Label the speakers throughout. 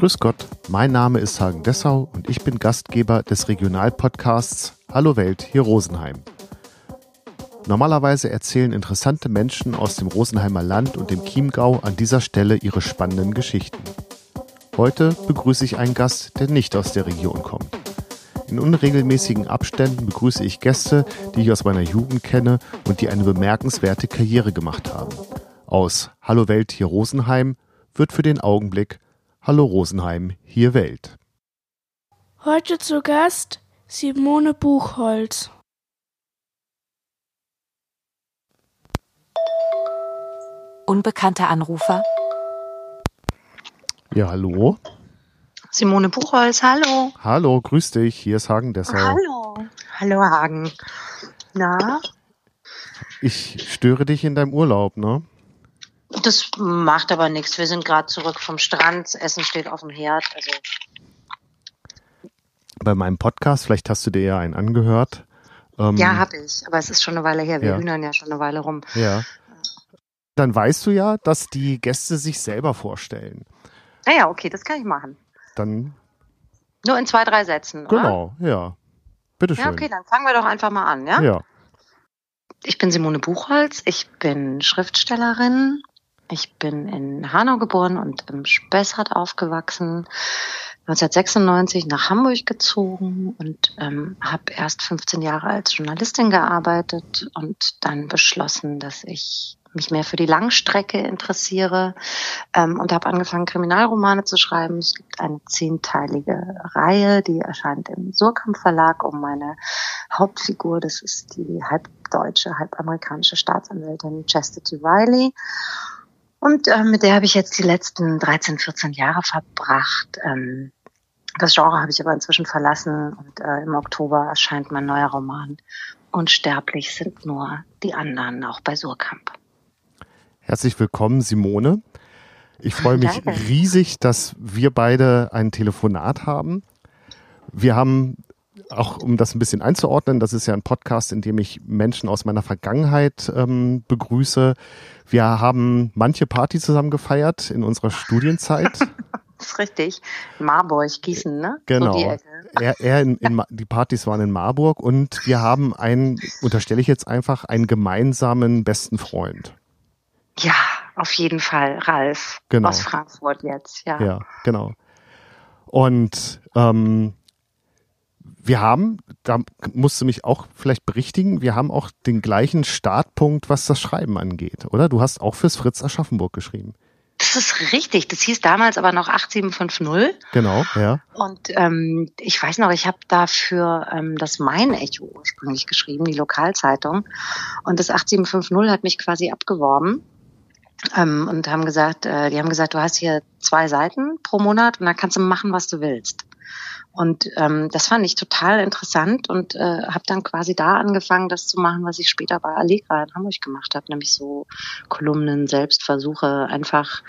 Speaker 1: Grüß Gott, mein Name ist Hagen Dessau und ich bin Gastgeber des Regionalpodcasts Hallo Welt hier Rosenheim. Normalerweise erzählen interessante Menschen aus dem Rosenheimer Land und dem Chiemgau an dieser Stelle ihre spannenden Geschichten. Heute begrüße ich einen Gast, der nicht aus der Region kommt. In unregelmäßigen Abständen begrüße ich Gäste, die ich aus meiner Jugend kenne und die eine bemerkenswerte Karriere gemacht haben. Aus Hallo Welt hier Rosenheim wird für den Augenblick Hallo Rosenheim hier Welt.
Speaker 2: Heute zu Gast Simone Buchholz.
Speaker 3: Unbekannter Anrufer.
Speaker 1: Ja, hallo.
Speaker 4: Simone Buchholz, hallo.
Speaker 1: Hallo, grüß dich. Hier ist Hagen Dessau.
Speaker 4: Hallo. Hallo Hagen. Na?
Speaker 1: Ich störe dich in deinem Urlaub, ne?
Speaker 4: Das macht aber nichts. Wir sind gerade zurück vom Strand. Das Essen steht auf dem Herd. Also
Speaker 1: Bei meinem Podcast, vielleicht hast du dir ja einen angehört. Ähm,
Speaker 4: ja, habe ich. Aber es ist schon eine Weile her. Wir
Speaker 1: Ja.
Speaker 4: hühnern ja schon eine Weile rum.
Speaker 1: Ja. Dann weißt du ja, dass die Gäste sich selber vorstellen.
Speaker 4: Naja, okay, das kann ich machen.
Speaker 1: Dann,
Speaker 4: Nur in zwei, drei Sätzen. Oder?
Speaker 1: genau, ja. Bitteschön.
Speaker 4: Ja, okay, dann fangen wir doch einfach mal an, ja?
Speaker 1: Ja.
Speaker 4: Ich bin Simone Buchholz. Ich bin Schriftstellerin. Ich bin in Hanau geboren und im Spessart aufgewachsen. 1996 nach Hamburg gezogen und ähm, habe erst 15 Jahre als Journalistin gearbeitet und dann beschlossen, dass ich mich mehr für die Langstrecke interessiere ähm, und habe angefangen, Kriminalromane zu schreiben. Es gibt eine zehnteilige Reihe, die erscheint im Surkamp Verlag um meine Hauptfigur. Das ist die halb deutsche, halb amerikanische Staatsanwältin Chastity Riley. Und äh, mit der habe ich jetzt die letzten 13, 14 Jahre verbracht. Ähm, das Genre habe ich aber inzwischen verlassen und äh, im Oktober erscheint mein neuer Roman. Unsterblich sind nur die anderen, auch bei Surkamp.
Speaker 1: Herzlich willkommen, Simone. Ich freue mich
Speaker 4: Danke.
Speaker 1: riesig, dass wir beide ein Telefonat haben. Wir haben, auch um das ein bisschen einzuordnen, das ist ja ein Podcast, in dem ich Menschen aus meiner Vergangenheit ähm, begrüße. Wir haben manche Party zusammen gefeiert in unserer Studienzeit.
Speaker 4: Das ist richtig. Marburg, Gießen, ne?
Speaker 1: Genau.
Speaker 4: So die Ecke.
Speaker 1: Er, er in, in, die Partys waren in Marburg und wir haben einen, unterstelle ich jetzt einfach, einen gemeinsamen besten Freund.
Speaker 4: Ja, auf jeden Fall. Ralf
Speaker 1: Genau.
Speaker 4: aus Frankfurt jetzt, ja.
Speaker 1: Ja, genau. Und ähm, wir haben, da musst du mich auch vielleicht berichtigen, wir haben auch den gleichen Startpunkt, was das Schreiben angeht, oder? Du hast auch fürs Fritz Aschaffenburg geschrieben.
Speaker 4: Das ist richtig. Das hieß damals aber noch 8750.
Speaker 1: Genau, ja.
Speaker 4: Und ähm, ich weiß noch, ich habe dafür ähm, das Main-Echo ursprünglich geschrieben, die Lokalzeitung. Und das 8750 hat mich quasi abgeworben. Ähm, und haben gesagt, äh, die haben gesagt, du hast hier zwei Seiten pro Monat und dann kannst du machen, was du willst. Und ähm, das fand ich total interessant und äh, habe dann quasi da angefangen, das zu machen, was ich später bei Allegra in Hamburg gemacht habe, nämlich so Kolumnen, Selbstversuche, einfach,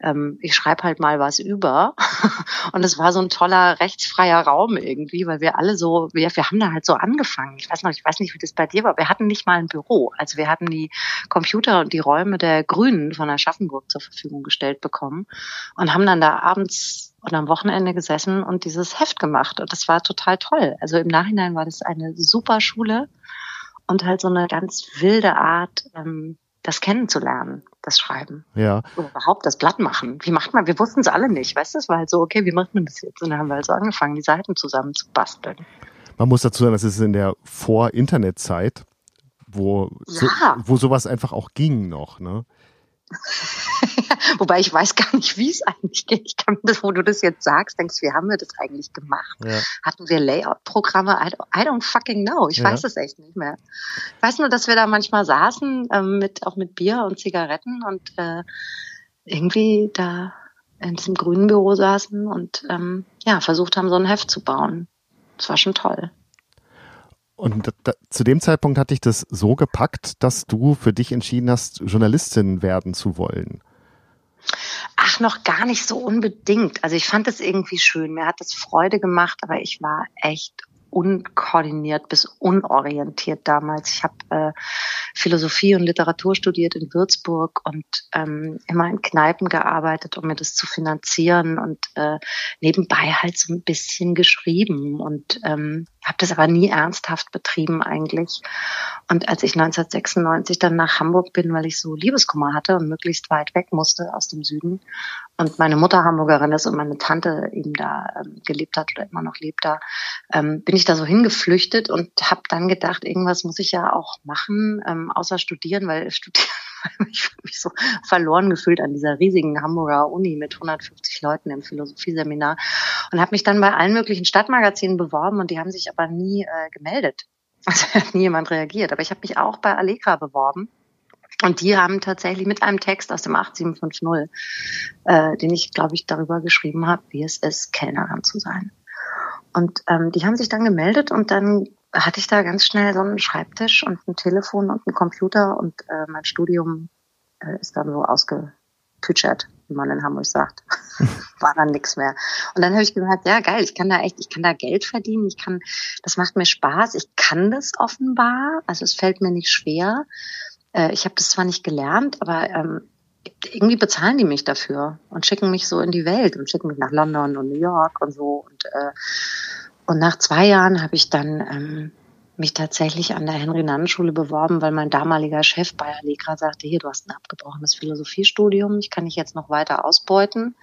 Speaker 4: ähm, ich schreibe halt mal was über. und es war so ein toller rechtsfreier Raum irgendwie, weil wir alle so, wir, wir haben da halt so angefangen. Ich weiß noch, ich weiß nicht, wie das bei dir war. Wir hatten nicht mal ein Büro. Also wir hatten die Computer und die Räume der Grünen von Aschaffenburg zur Verfügung gestellt bekommen und haben dann da abends und am Wochenende gesessen und dieses Heft gemacht. Und das war total toll. Also im Nachhinein war das eine super Schule und halt so eine ganz wilde Art, ähm, das kennenzulernen, das Schreiben.
Speaker 1: Ja,
Speaker 4: Oder überhaupt das Blatt machen. Wie macht man? Wir wussten es alle nicht. Weißt du, es war halt so, okay, wie macht man das jetzt? Und dann haben wir halt so angefangen, die Seiten zusammen zu basteln.
Speaker 1: man muss dazu sagen, das ist in der Vor-Internet-Zeit, wo, so,
Speaker 4: Ja.
Speaker 1: wo sowas einfach auch ging noch, ne?
Speaker 4: Wobei ich weiß gar nicht, wie es eigentlich geht. Ich kann mir das, wo du das jetzt sagst, denkst, wie haben wir das eigentlich gemacht?
Speaker 1: Ja.
Speaker 4: Hatten wir Layout-Programme? I, don't- I don't fucking know. Ich
Speaker 1: Ja.
Speaker 4: weiß es echt nicht mehr. Ich weiß nur, dass wir da manchmal saßen, ähm, mit, auch mit Bier und Zigaretten und äh, irgendwie da in diesem grünen Büro saßen und ähm, ja, versucht haben, so ein Heft zu bauen. Das war schon toll.
Speaker 1: Und da, zu dem Zeitpunkt hatte ich das so gepackt, dass du für dich entschieden hast, Journalistin werden zu wollen.
Speaker 4: Ach, noch gar nicht so unbedingt. Also ich fand es irgendwie schön. Mir hat es Freude gemacht, aber ich war echt unkoordiniert bis unorientiert damals. Ich habe äh, Philosophie und Literatur studiert in Würzburg und ähm, immer in Kneipen gearbeitet, um mir das zu finanzieren und äh, nebenbei halt so ein bisschen geschrieben und ähm, habe das aber nie ernsthaft betrieben eigentlich. Und als ich 1996 dann nach Hamburg bin, weil ich so Liebeskummer hatte und möglichst weit weg musste aus dem Süden und meine Mutter Hamburgerin ist und meine Tante eben da ähm, gelebt hat oder immer noch lebt da, ähm, bin ich da so hingeflüchtet und habe dann gedacht, irgendwas muss ich ja auch machen, ähm, außer studieren, weil studieren ich mich so verloren gefühlt an dieser riesigen Hamburger Uni mit 150 Leuten im Philosophieseminar und habe mich dann bei allen möglichen Stadtmagazinen beworben und die haben sich aber nie äh, gemeldet. Also hat nie jemand reagiert. Aber ich habe mich auch bei Allegra beworben. Und die haben tatsächlich mit einem Text aus dem 8750, äh, den ich, glaube ich, darüber geschrieben habe, wie es ist, Kellnerin zu sein. Und ähm, die haben sich dann gemeldet und dann hatte ich da ganz schnell so einen Schreibtisch und ein Telefon und einen Computer und äh, mein Studium äh, ist dann so ausgepütschert, wie man in Hamburg sagt. War dann nichts mehr. Und dann habe ich gemerkt, ja geil, ich kann da echt, ich kann da Geld verdienen, ich kann, das macht mir Spaß, ich kann das offenbar, also es fällt mir nicht schwer. Äh, ich habe das zwar nicht gelernt, aber ähm, irgendwie bezahlen die mich dafür und schicken mich so in die Welt und schicken mich nach London und New York und so und äh, und nach zwei Jahren habe ich dann ähm, mich tatsächlich an der Henry-Nannen-Schule beworben, weil mein damaliger Chef bei Allegra sagte, hier, du hast ein abgebrochenes Philosophiestudium, ich kann dich jetzt noch weiter ausbeuten.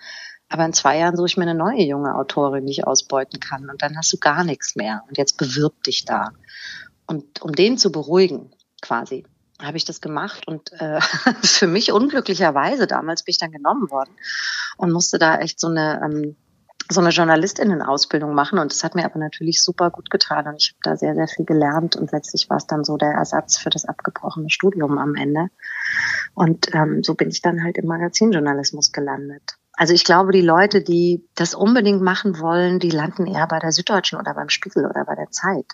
Speaker 4: Aber in zwei Jahren suche ich mir eine neue junge Autorin, die ich ausbeuten kann. Und dann hast du gar nichts mehr. Und jetzt bewirb dich da. Und um den zu beruhigen, quasi, habe ich das gemacht. Und äh, für mich unglücklicherweise, damals bin ich dann genommen worden und musste da echt so eine ähm, so eine Journalistinnen-Ausbildung machen und das hat mir aber natürlich super gut getan und ich habe da sehr, sehr viel gelernt und letztlich war es dann so der Ersatz für das abgebrochene Studium am Ende. Und ähm, so bin ich dann halt im Magazinjournalismus gelandet. Also ich glaube, die Leute, die das unbedingt machen wollen, die landen eher bei der Süddeutschen oder beim Spiegel oder bei der Zeit.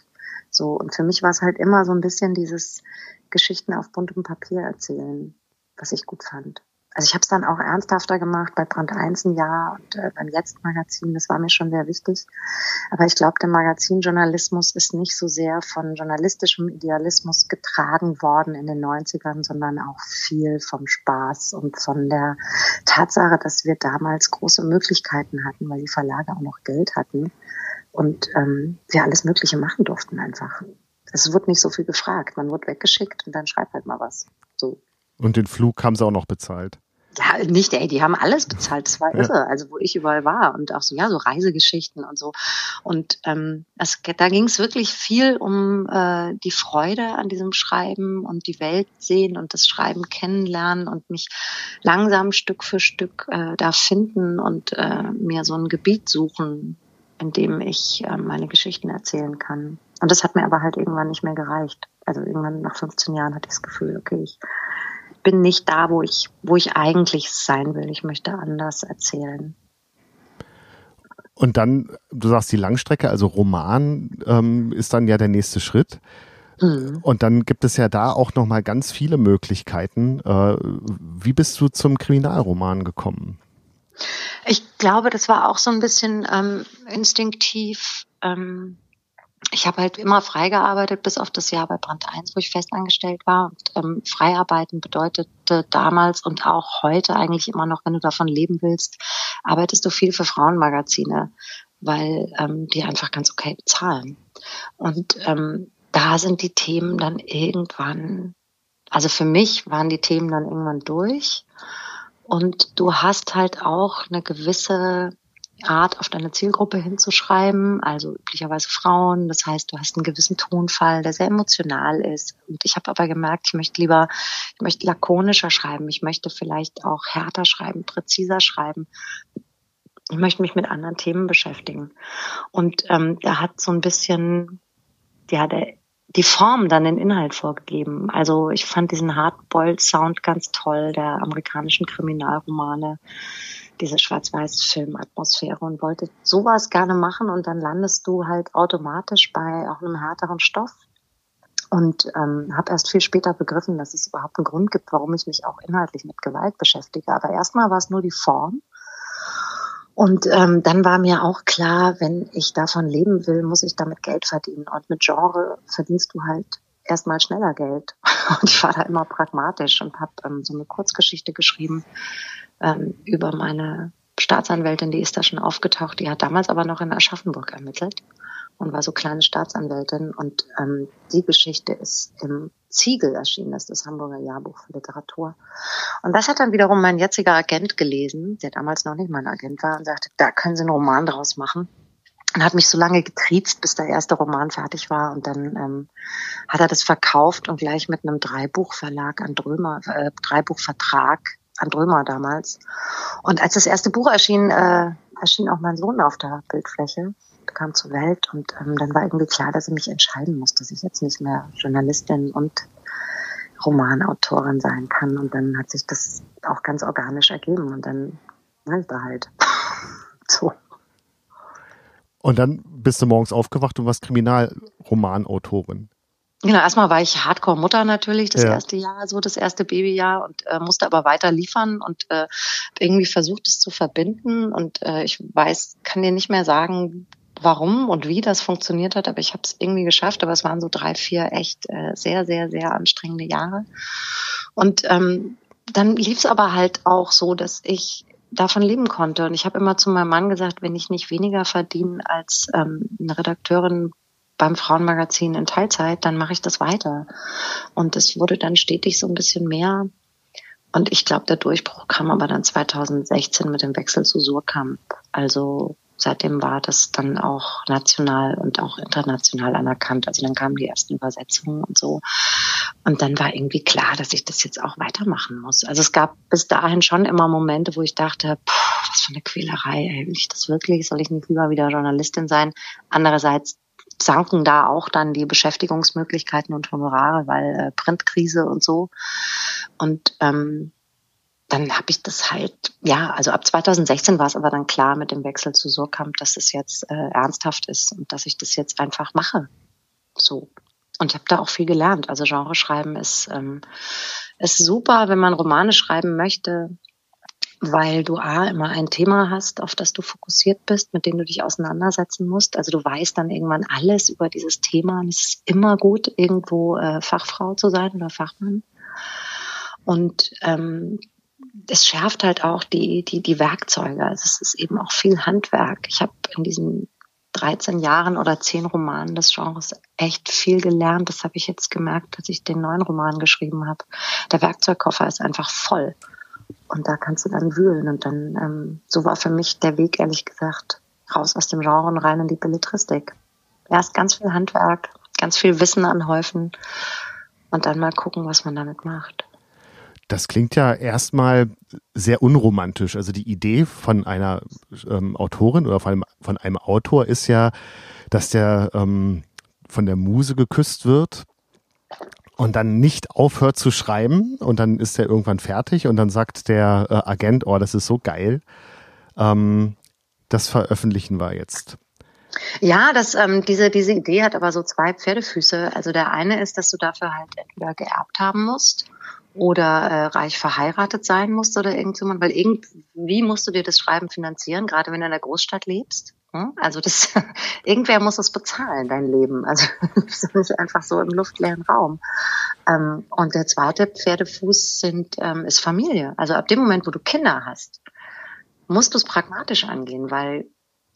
Speaker 4: So, und für mich war es halt immer so ein bisschen dieses Geschichten auf buntem Papier erzählen, was ich gut fand also ich habe es dann auch ernsthafter gemacht bei Brand 1 ein Jahr und äh, beim Jetzt-Magazin, das war mir schon sehr wichtig. Aber ich glaube, der Magazinjournalismus ist nicht so sehr von journalistischem Idealismus getragen worden in den 90ern, sondern auch viel vom Spaß und von der Tatsache, dass wir damals große Möglichkeiten hatten, weil die Verlage auch noch Geld hatten und ähm, wir alles Mögliche machen durften einfach. Es wurde nicht so viel gefragt, man wurde weggeschickt und dann schreibt halt mal was. So.
Speaker 1: Und den Flug haben sie auch noch bezahlt.
Speaker 4: Ja, nicht, ey, die haben alles bezahlt, das war ja. irre, also wo ich überall war und auch so, ja, so Reisegeschichten und so. Und ähm, das, da ging es wirklich viel um äh, die Freude an diesem Schreiben und die Welt sehen und das Schreiben kennenlernen und mich langsam Stück für Stück äh, da finden und äh, mir so ein Gebiet suchen, in dem ich äh, meine Geschichten erzählen kann. Und das hat mir aber halt irgendwann nicht mehr gereicht. Also irgendwann nach 15 Jahren hatte ich das Gefühl, okay, ich bin nicht da, wo ich, wo ich eigentlich sein will. Ich möchte anders erzählen.
Speaker 1: Und dann, du sagst die Langstrecke, also Roman ähm, ist dann ja der nächste Schritt. Mhm. Und dann gibt es ja da auch noch mal ganz viele Möglichkeiten. Äh, wie bist du zum Kriminalroman gekommen?
Speaker 4: Ich glaube, das war auch so ein bisschen ähm, instinktiv. Ähm, ich habe halt immer frei gearbeitet, bis auf das Jahr bei Brand 1, wo ich festangestellt war. Und ähm, Freiarbeiten bedeutete damals und auch heute eigentlich immer noch, wenn du davon leben willst, arbeitest du viel für Frauenmagazine, weil ähm, die einfach ganz okay bezahlen. Und ähm, da sind die Themen dann irgendwann, also für mich waren die Themen dann irgendwann durch. Und du hast halt auch eine gewisse Art auf deine Zielgruppe hinzuschreiben, also üblicherweise Frauen. Das heißt, du hast einen gewissen Tonfall, der sehr emotional ist. Und ich habe aber gemerkt, ich möchte lieber, ich möchte lakonischer schreiben, ich möchte vielleicht auch härter schreiben, präziser schreiben. Ich möchte mich mit anderen Themen beschäftigen. Und ähm, da hat so ein bisschen, ja, der, die Form dann den Inhalt vorgegeben. Also ich fand diesen Hardboiled-Sound ganz toll, der amerikanischen Kriminalromane diese Schwarz-Weiß-Film-Atmosphäre und wollte sowas gerne machen und dann landest du halt automatisch bei auch einem härteren Stoff. Und ähm, habe erst viel später begriffen, dass es überhaupt einen Grund gibt, warum ich mich auch inhaltlich mit Gewalt beschäftige. Aber erstmal war es nur die Form. Und ähm, dann war mir auch klar, wenn ich davon leben will, muss ich damit Geld verdienen. Und mit Genre verdienst du halt erstmal schneller Geld. Und ich war da immer pragmatisch und habe ähm, so eine Kurzgeschichte geschrieben ähm, über meine Staatsanwältin, die ist da schon aufgetaucht. Die hat damals aber noch in Aschaffenburg ermittelt und war so kleine Staatsanwältin. Und ähm, die Geschichte ist im Ziegel erschienen, das ist das Hamburger Jahrbuch für Literatur. Und das hat dann wiederum mein jetziger Agent gelesen, der damals noch nicht mein Agent war, und sagte, da können Sie einen Roman draus machen. Und hat mich so lange getriezt, bis der erste Roman fertig war. Und dann ähm, hat er das verkauft und gleich mit einem Dreibuchverlag an Drömer, äh, Dreibuchvertrag an Drömer damals. Und als das erste Buch erschien, äh, erschien auch mein Sohn auf der Bildfläche kam zur Welt und ähm, dann war irgendwie klar, dass ich mich entscheiden muss, dass ich jetzt nicht mehr Journalistin und Romanautorin sein kann. Und dann hat sich das auch ganz organisch ergeben und dann war ich da halt. so.
Speaker 1: Und dann bist du morgens aufgewacht und warst Kriminalromanautorin.
Speaker 4: Genau, erstmal war ich Hardcore-Mutter natürlich, das ja. erste Jahr, so das erste Babyjahr und äh, musste aber weiter liefern und äh, irgendwie versucht, es zu verbinden. Und äh, ich weiß, kann dir nicht mehr sagen, warum und wie das funktioniert hat, aber ich habe es irgendwie geschafft. Aber es waren so drei, vier echt äh, sehr, sehr, sehr anstrengende Jahre. Und ähm, dann lief es aber halt auch so, dass ich davon leben konnte. Und ich habe immer zu meinem Mann gesagt, wenn ich nicht weniger verdiene als ähm, eine Redakteurin beim Frauenmagazin in Teilzeit, dann mache ich das weiter. Und es wurde dann stetig so ein bisschen mehr. Und ich glaube, der Durchbruch kam aber dann 2016 mit dem Wechsel zu Surkamp. Also seitdem war das dann auch national und auch international anerkannt. Also dann kamen die ersten Übersetzungen und so. Und dann war irgendwie klar, dass ich das jetzt auch weitermachen muss. Also es gab bis dahin schon immer Momente, wo ich dachte, pff, was für eine Quälerei, will ich das wirklich? Soll ich nicht lieber wieder Journalistin sein? Andererseits sanken da auch dann die Beschäftigungsmöglichkeiten und Honorare, weil äh, Printkrise und so. Und ähm, dann habe ich das halt, ja, also ab 2016 war es aber dann klar mit dem Wechsel zu Surkamp, dass es jetzt äh, ernsthaft ist und dass ich das jetzt einfach mache. So. Und ich habe da auch viel gelernt. Also Genreschreiben ist, ähm, ist super, wenn man Romane schreiben möchte, weil du A, immer ein Thema hast, auf das du fokussiert bist, mit dem du dich auseinandersetzen musst. Also du weißt dann irgendwann alles über dieses Thema und es ist immer gut, irgendwo äh, Fachfrau zu sein oder Fachmann. Und ähm, es schärft halt auch die, die, die Werkzeuge. Also es ist eben auch viel Handwerk. Ich habe in diesen 13 Jahren oder 10 Romanen des Genres echt viel gelernt. Das habe ich jetzt gemerkt, dass ich den neuen Roman geschrieben habe. Der Werkzeugkoffer ist einfach voll. Und da kannst du dann wühlen. Und dann, ähm, so war für mich der Weg, ehrlich gesagt, raus aus dem Genre und rein in die Belletristik. Erst ganz viel Handwerk, ganz viel Wissen anhäufen und dann mal gucken, was man damit macht.
Speaker 1: Das klingt ja erstmal sehr unromantisch. Also die Idee von einer ähm, Autorin oder von einem, von einem Autor ist ja, dass der ähm, von der Muse geküsst wird und dann nicht aufhört zu schreiben und dann ist er irgendwann fertig und dann sagt der äh, Agent, oh, das ist so geil. Ähm, das veröffentlichen wir jetzt.
Speaker 4: Ja, das, ähm, diese, diese Idee hat aber so zwei Pferdefüße. Also der eine ist, dass du dafür halt entweder geerbt haben musst oder äh, reich verheiratet sein musst oder irgendjemand, weil irgendwie musst du dir das Schreiben finanzieren, gerade wenn du in der Großstadt lebst. Hm? Also das, irgendwer muss es bezahlen, dein Leben. Also das ist nicht einfach so im luftleeren Raum. Ähm, und der zweite Pferdefuß sind, ähm, ist Familie. Also ab dem Moment, wo du Kinder hast, musst du es pragmatisch angehen, weil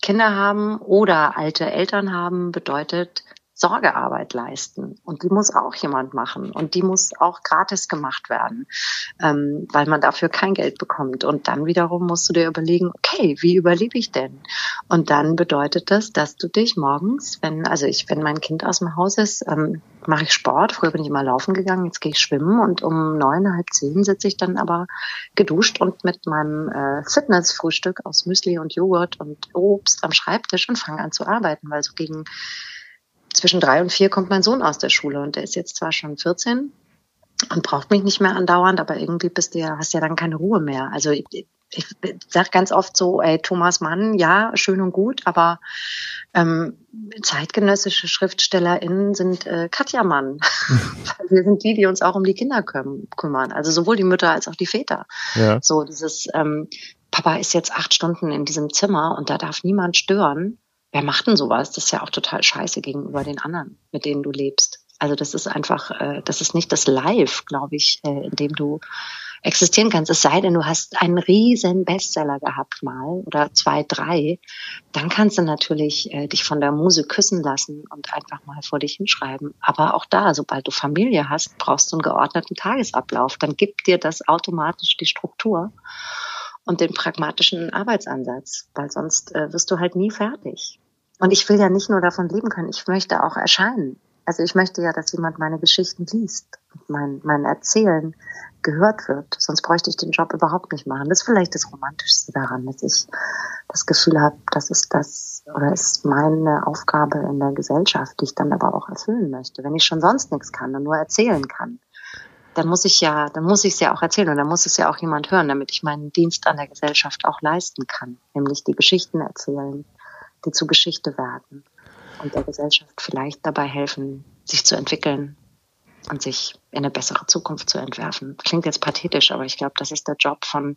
Speaker 4: Kinder haben oder alte Eltern haben bedeutet, Sorgearbeit leisten. Und die muss auch jemand machen. Und die muss auch gratis gemacht werden, ähm, weil man dafür kein Geld bekommt. Und dann wiederum musst du dir überlegen, okay, wie überlebe ich denn? Und dann bedeutet das, dass du dich morgens, wenn, also ich, wenn mein Kind aus dem Haus ist, ähm, mache ich Sport. Früher bin ich immer laufen gegangen, jetzt gehe ich schwimmen und um neun, halb zehn sitze ich dann aber geduscht und mit meinem äh, Fitnessfrühstück aus Müsli und Joghurt und Obst am Schreibtisch und fange an zu arbeiten, weil so gegen zwischen drei und vier kommt mein Sohn aus der Schule und der ist jetzt zwar schon 14 und braucht mich nicht mehr andauernd, aber irgendwie bist du ja, hast ja dann keine Ruhe mehr. Also ich, ich sage ganz oft so, ey, Thomas Mann, ja, schön und gut, aber ähm, zeitgenössische SchriftstellerInnen sind äh, Katja Mann. Wir sind die, die uns auch um die Kinder kümmern. Also sowohl die Mütter als auch die Väter. Ja. So dieses ähm, Papa ist jetzt acht Stunden in diesem Zimmer und da darf niemand stören. Wer macht denn sowas? Das ist ja auch total scheiße gegenüber den anderen, mit denen du lebst. Also das ist einfach, äh, das ist nicht das Live, glaube ich, äh, in dem du existieren kannst. Es sei denn, du hast einen riesen Bestseller gehabt mal oder zwei, drei, dann kannst du natürlich äh, dich von der Muse küssen lassen und einfach mal vor dich hinschreiben. Aber auch da, sobald du Familie hast, brauchst du einen geordneten Tagesablauf. Dann gibt dir das automatisch die Struktur und den pragmatischen Arbeitsansatz, weil sonst äh, wirst du halt nie fertig. Und ich will ja nicht nur davon leben können, ich möchte auch erscheinen. Also ich möchte ja, dass jemand meine Geschichten liest und mein, mein Erzählen gehört wird. Sonst bräuchte ich den Job überhaupt nicht machen. Das ist vielleicht das Romantischste daran, dass ich das Gefühl habe, das ist das oder ist meine Aufgabe in der Gesellschaft, die ich dann aber auch erfüllen möchte. Wenn ich schon sonst nichts kann und nur erzählen kann, dann muss ich ja, dann muss ich es ja auch erzählen und dann muss es ja auch jemand hören, damit ich meinen Dienst an der Gesellschaft auch leisten kann, nämlich die Geschichten erzählen, die zu Geschichte werden und der Gesellschaft vielleicht dabei helfen, sich zu entwickeln und sich in eine bessere Zukunft zu entwerfen. Klingt jetzt pathetisch, aber ich glaube, das ist der Job von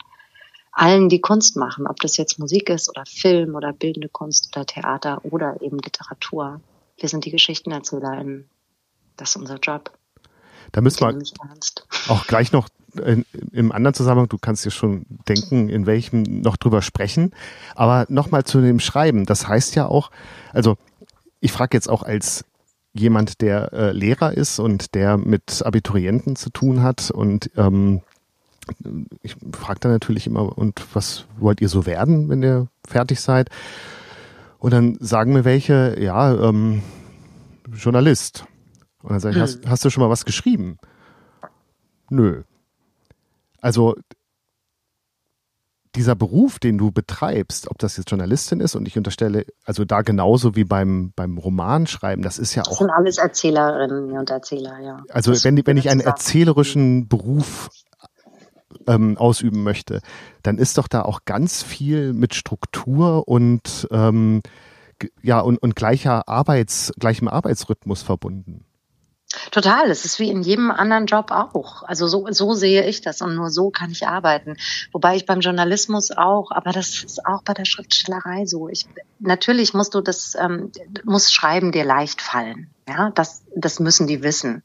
Speaker 4: allen, die Kunst machen, ob das jetzt Musik ist oder Film oder bildende Kunst oder Theater oder eben Literatur. Wir sind die Geschichtenerzählerinnen. Das ist unser Job.
Speaker 1: Da müssen wir auch gleich noch in, im anderen Zusammenhang, du kannst dir schon denken, in welchem noch drüber sprechen. Aber nochmal zu dem Schreiben. Das heißt ja auch, also ich frage jetzt auch als jemand, der äh, Lehrer ist und der mit Abiturienten zu tun hat und ähm, ich frage dann natürlich immer, und was wollt ihr so werden, wenn ihr fertig seid? Und dann sagen mir welche, ja, ähm, Journalist. Und dann sage ich, hm. hast, hast du schon mal was geschrieben? Nö. Also dieser Beruf, den du betreibst, ob das jetzt Journalistin ist und ich unterstelle, also da genauso wie beim, beim Romanschreiben, das ist ja auch. Das
Speaker 4: sind alles Erzählerinnen und Erzähler, ja.
Speaker 1: Also das wenn, wenn ich einen erzählerischen Beruf ähm, ausüben möchte, dann ist doch da auch ganz viel mit Struktur und ähm, ja und, und gleicher Arbeits, gleichem Arbeitsrhythmus verbunden.
Speaker 4: Total, es ist wie in jedem anderen Job auch. Also so, so sehe ich das und nur so kann ich arbeiten. Wobei ich beim Journalismus auch, aber das ist auch bei der Schriftstellerei so. Ich, natürlich musst du das, ähm, muss Schreiben dir leicht fallen. Ja, das, das müssen die wissen.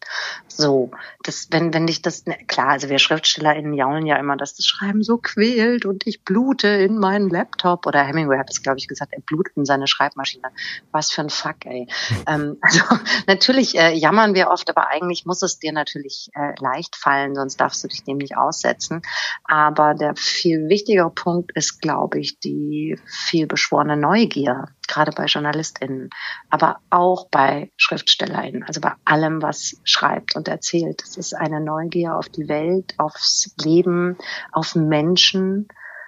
Speaker 4: So, das, wenn, wenn dich das, ne, klar, also wir SchriftstellerInnen jaulen ja immer, dass das Schreiben so quält und ich blute in meinen Laptop. Oder Hemingway hat das, glaube ich, gesagt, er blutet in seine Schreibmaschine. Was für ein Fuck, ey. ähm, also, natürlich äh, jammern wir oft, aber eigentlich muss es dir natürlich äh, leicht fallen, sonst darfst du dich dem nicht aussetzen. Aber der viel wichtigere Punkt ist, glaube ich, die viel beschworene Neugier gerade bei JournalistInnen, aber auch bei SchriftstellerInnen, also bei allem, was schreibt und erzählt. Es ist eine Neugier auf die Welt, aufs Leben, auf Menschen.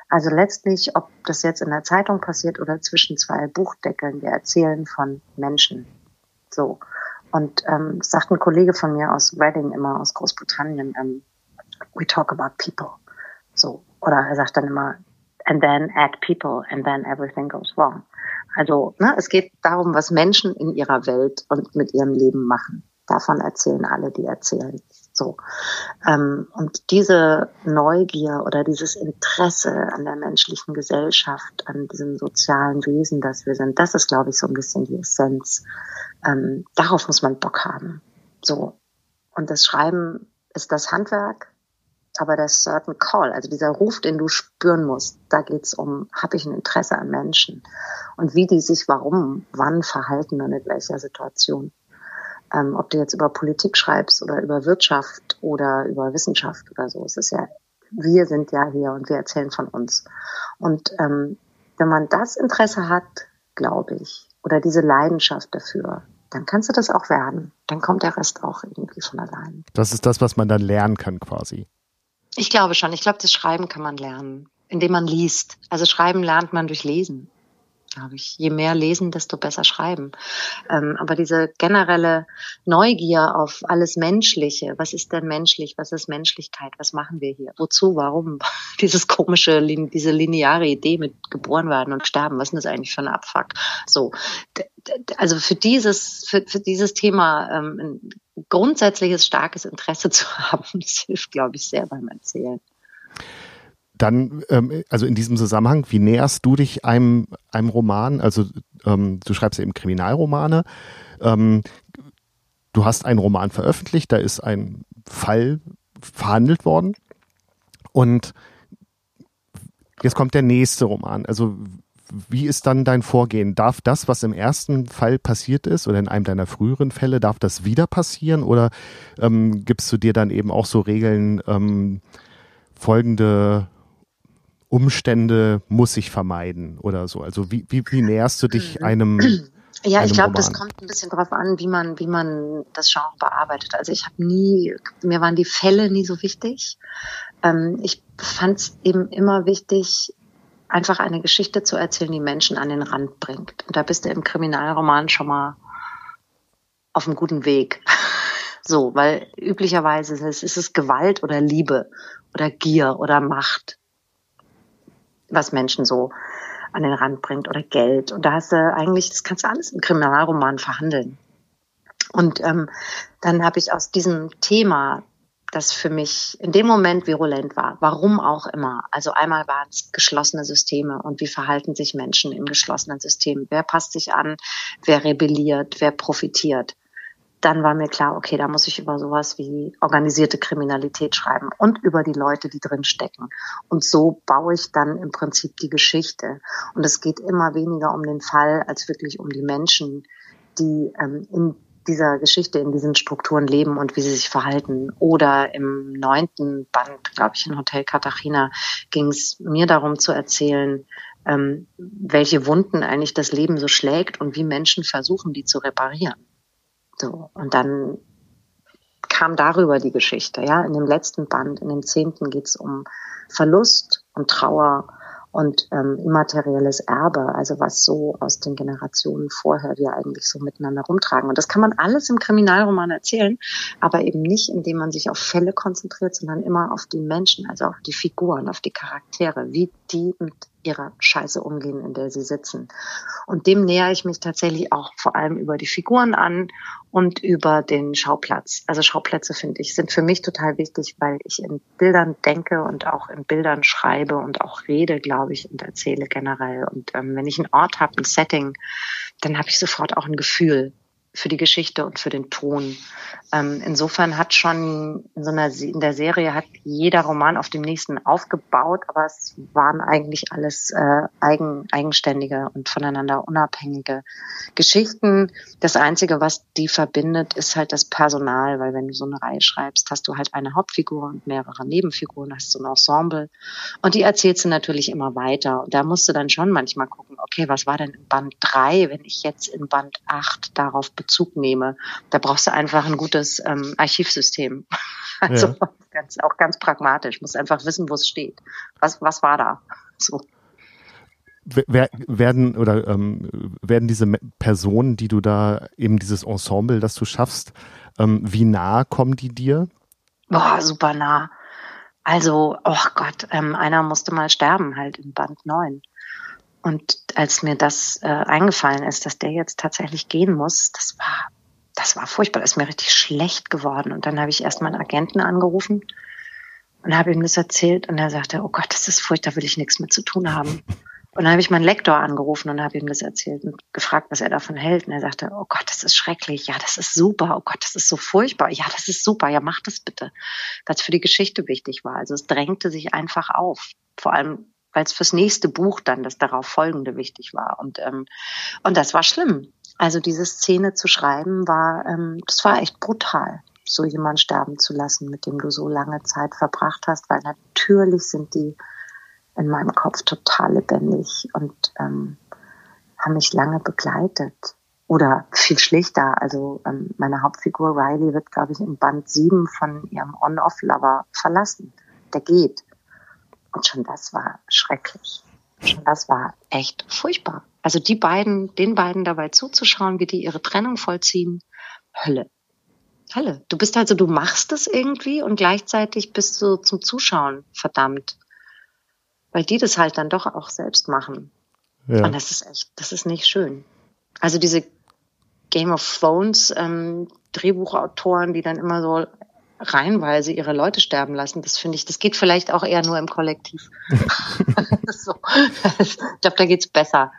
Speaker 4: Also letztlich, ob das jetzt in der Zeitung passiert oder zwischen zwei Buchdeckeln, wir erzählen von Menschen. So. Und ähm, sagt ein Kollege von mir aus Reading immer, aus Großbritannien, ähm, we talk about people. So. Oder er sagt dann immer, and then add people and then everything goes wrong. Also ne, es geht darum, was Menschen in ihrer Welt und mit ihrem Leben machen. Davon erzählen alle, die erzählen. So. Ähm, und diese Neugier oder dieses Interesse an der menschlichen Gesellschaft, an diesem sozialen Wesen, das wir sind, das ist, glaube ich, so ein bisschen die Essenz. Ähm, darauf muss man Bock haben. So. Und das Schreiben ist das Handwerk, aber der Certain Call, also dieser Ruf, den du spüren musst, da geht's um, habe ich ein Interesse an Menschen und wie die sich warum, wann verhalten und in welcher Situation. Ähm, ob du jetzt über Politik schreibst oder über Wirtschaft oder über Wissenschaft oder so, es ist ja, wir sind ja hier und wir erzählen von uns. Und ähm, wenn man das Interesse hat, glaube ich, oder diese Leidenschaft dafür, dann kannst du das auch werden. Dann kommt der Rest auch irgendwie von allein.
Speaker 1: Das ist das, was man dann lernen kann quasi.
Speaker 4: Ich glaube schon. Ich glaube, das Schreiben kann man lernen, indem man liest. Also Schreiben lernt man durch Lesen glaube ich. Je mehr lesen, desto besser schreiben. Ähm, aber diese generelle Neugier auf alles Menschliche, was ist denn menschlich, was ist Menschlichkeit, was machen wir hier, wozu, warum, dieses komische, diese lineare Idee mit geboren werden und sterben, was ist das eigentlich für ein Abfuck? So, also für dieses, für, für dieses Thema ähm, grundsätzliches starkes Interesse zu haben, das hilft, glaube ich, sehr beim Erzählen.
Speaker 1: Dann, ähm, also in diesem Zusammenhang, wie näherst du dich einem, einem Roman? Also ähm, du schreibst eben Kriminalromane. Ähm, du hast einen Roman veröffentlicht, da ist ein Fall verhandelt worden. Und jetzt kommt der nächste Roman. Also wie ist dann dein Vorgehen? Darf das, was im ersten Fall passiert ist oder in einem deiner früheren Fälle, darf das wieder passieren? Oder ähm, gibst du dir dann eben auch so Regeln, ähm, folgende Umstände muss ich vermeiden oder so? Also wie, wie, wie näherst du dich mhm. einem
Speaker 4: ja, ich glaube, das kommt ein bisschen darauf an, wie man, wie man das Genre bearbeitet. Also ich habe nie, mir waren die Fälle nie so wichtig. Ähm, ich fand es eben immer wichtig, einfach eine Geschichte zu erzählen, die Menschen an den Rand bringt. Und da bist du im Kriminalroman schon mal auf einem guten Weg. so, weil üblicherweise ist es, ist es Gewalt oder Liebe oder Gier oder Macht, was Menschen so an den Rand bringt oder Geld. Und da hast du eigentlich, das kannst du alles im Kriminalroman verhandeln. Und ähm, dann habe ich aus diesem Thema, das für mich in dem Moment virulent war, warum auch immer. Also einmal waren es geschlossene Systeme und wie verhalten sich Menschen in geschlossenen Systemen. Wer passt sich an, wer rebelliert, wer profitiert dann war mir klar, okay, da muss ich über sowas wie organisierte Kriminalität schreiben und über die Leute, die drin stecken. Und so baue ich dann im Prinzip die Geschichte. Und es geht immer weniger um den Fall als wirklich um die Menschen, die ähm, in dieser Geschichte, in diesen Strukturen leben und wie sie sich verhalten. Oder im neunten Band, glaube ich, in Hotel Cartagena, ging es mir darum zu erzählen, ähm, welche Wunden eigentlich das Leben so schlägt und wie Menschen versuchen, die zu reparieren. So, und dann kam darüber die Geschichte. Ja, in dem letzten Band, in dem zehnten, geht's um Verlust und Trauer und ähm, immaterielles Erbe, also was so aus den Generationen vorher wir eigentlich so miteinander rumtragen. Und das kann man alles im Kriminalroman erzählen, aber eben nicht, indem man sich auf Fälle konzentriert, sondern immer auf die Menschen, also auf die Figuren, auf die Charaktere, wie die mit ihrer Scheiße umgehen, in der sie sitzen. Und dem nähere ich mich tatsächlich auch vor allem über die Figuren an und über den Schauplatz. Also Schauplätze finde ich sind für mich total wichtig, weil ich in Bildern denke und auch in Bildern schreibe und auch rede, glaube ich, und erzähle generell. Und ähm, wenn ich einen Ort habe, ein Setting, dann habe ich sofort auch ein Gefühl für die Geschichte und für den Ton. Ähm, insofern hat schon in so einer in der Serie hat jeder Roman auf dem nächsten aufgebaut, aber es waren eigentlich alles äh, eigen, eigenständige und voneinander unabhängige Geschichten. Das Einzige, was die verbindet, ist halt das Personal, weil wenn du so eine Reihe schreibst, hast du halt eine Hauptfigur und mehrere Nebenfiguren, hast so ein Ensemble und die erzählst du natürlich immer weiter. Und da musst du dann schon manchmal gucken, okay, was war denn in Band drei, wenn ich jetzt in Band acht darauf Bezug nehme? Da brauchst du einfach ein gutes ähm, Archivsystem. Also ja. ganz, auch ganz pragmatisch. Muss einfach wissen, wo es steht. Was, was war da? So.
Speaker 1: Werden oder ähm, werden diese Personen, die du da eben dieses Ensemble, das du schaffst, ähm, wie nah kommen die dir?
Speaker 4: Boah, super nah. Also, oh Gott, ähm, einer musste mal sterben, halt in Band 9. Und als mir das äh, eingefallen ist, dass der jetzt tatsächlich gehen muss, das war das war furchtbar, das ist mir richtig schlecht geworden. Und dann habe ich erst meinen Agenten angerufen und habe ihm das erzählt und er sagte, oh Gott, das ist furchtbar, da will ich nichts mit zu tun haben. Und dann habe ich meinen Lektor angerufen und habe ihm das erzählt und gefragt, was er davon hält. Und er sagte, oh Gott, das ist schrecklich. Ja, das ist super. Oh Gott, das ist so furchtbar. Ja, das ist super. Ja, mach das bitte. Weil für die Geschichte wichtig war. Also es drängte sich einfach auf. Vor allem, weil es fürs nächste Buch dann das darauf folgende wichtig war. Und, ähm, und das war schlimm. Also diese Szene zu schreiben war, ähm, das war echt brutal, so jemand sterben zu lassen, mit dem du so lange Zeit verbracht hast, weil natürlich sind die in meinem Kopf total lebendig und ähm, haben mich lange begleitet. Oder viel schlichter, also ähm, meine Hauptfigur Riley wird, glaube ich, im Band 7 von ihrem On-Off-Lover verlassen. Der geht. Und schon das war schrecklich. Schon das war echt furchtbar. Also die beiden, den beiden dabei zuzuschauen, wie die ihre Trennung vollziehen, Hölle. Hölle. Du bist also, du machst es irgendwie und gleichzeitig bist du zum Zuschauen verdammt. Weil die das halt dann doch auch selbst machen. Ja. Und das ist echt, das ist nicht schön. Also diese Game of Thrones ähm, Drehbuchautoren, die dann immer so reihenweise ihre Leute sterben lassen. Das finde ich, das geht vielleicht auch eher nur im Kollektiv. so. Ich glaube, da geht's besser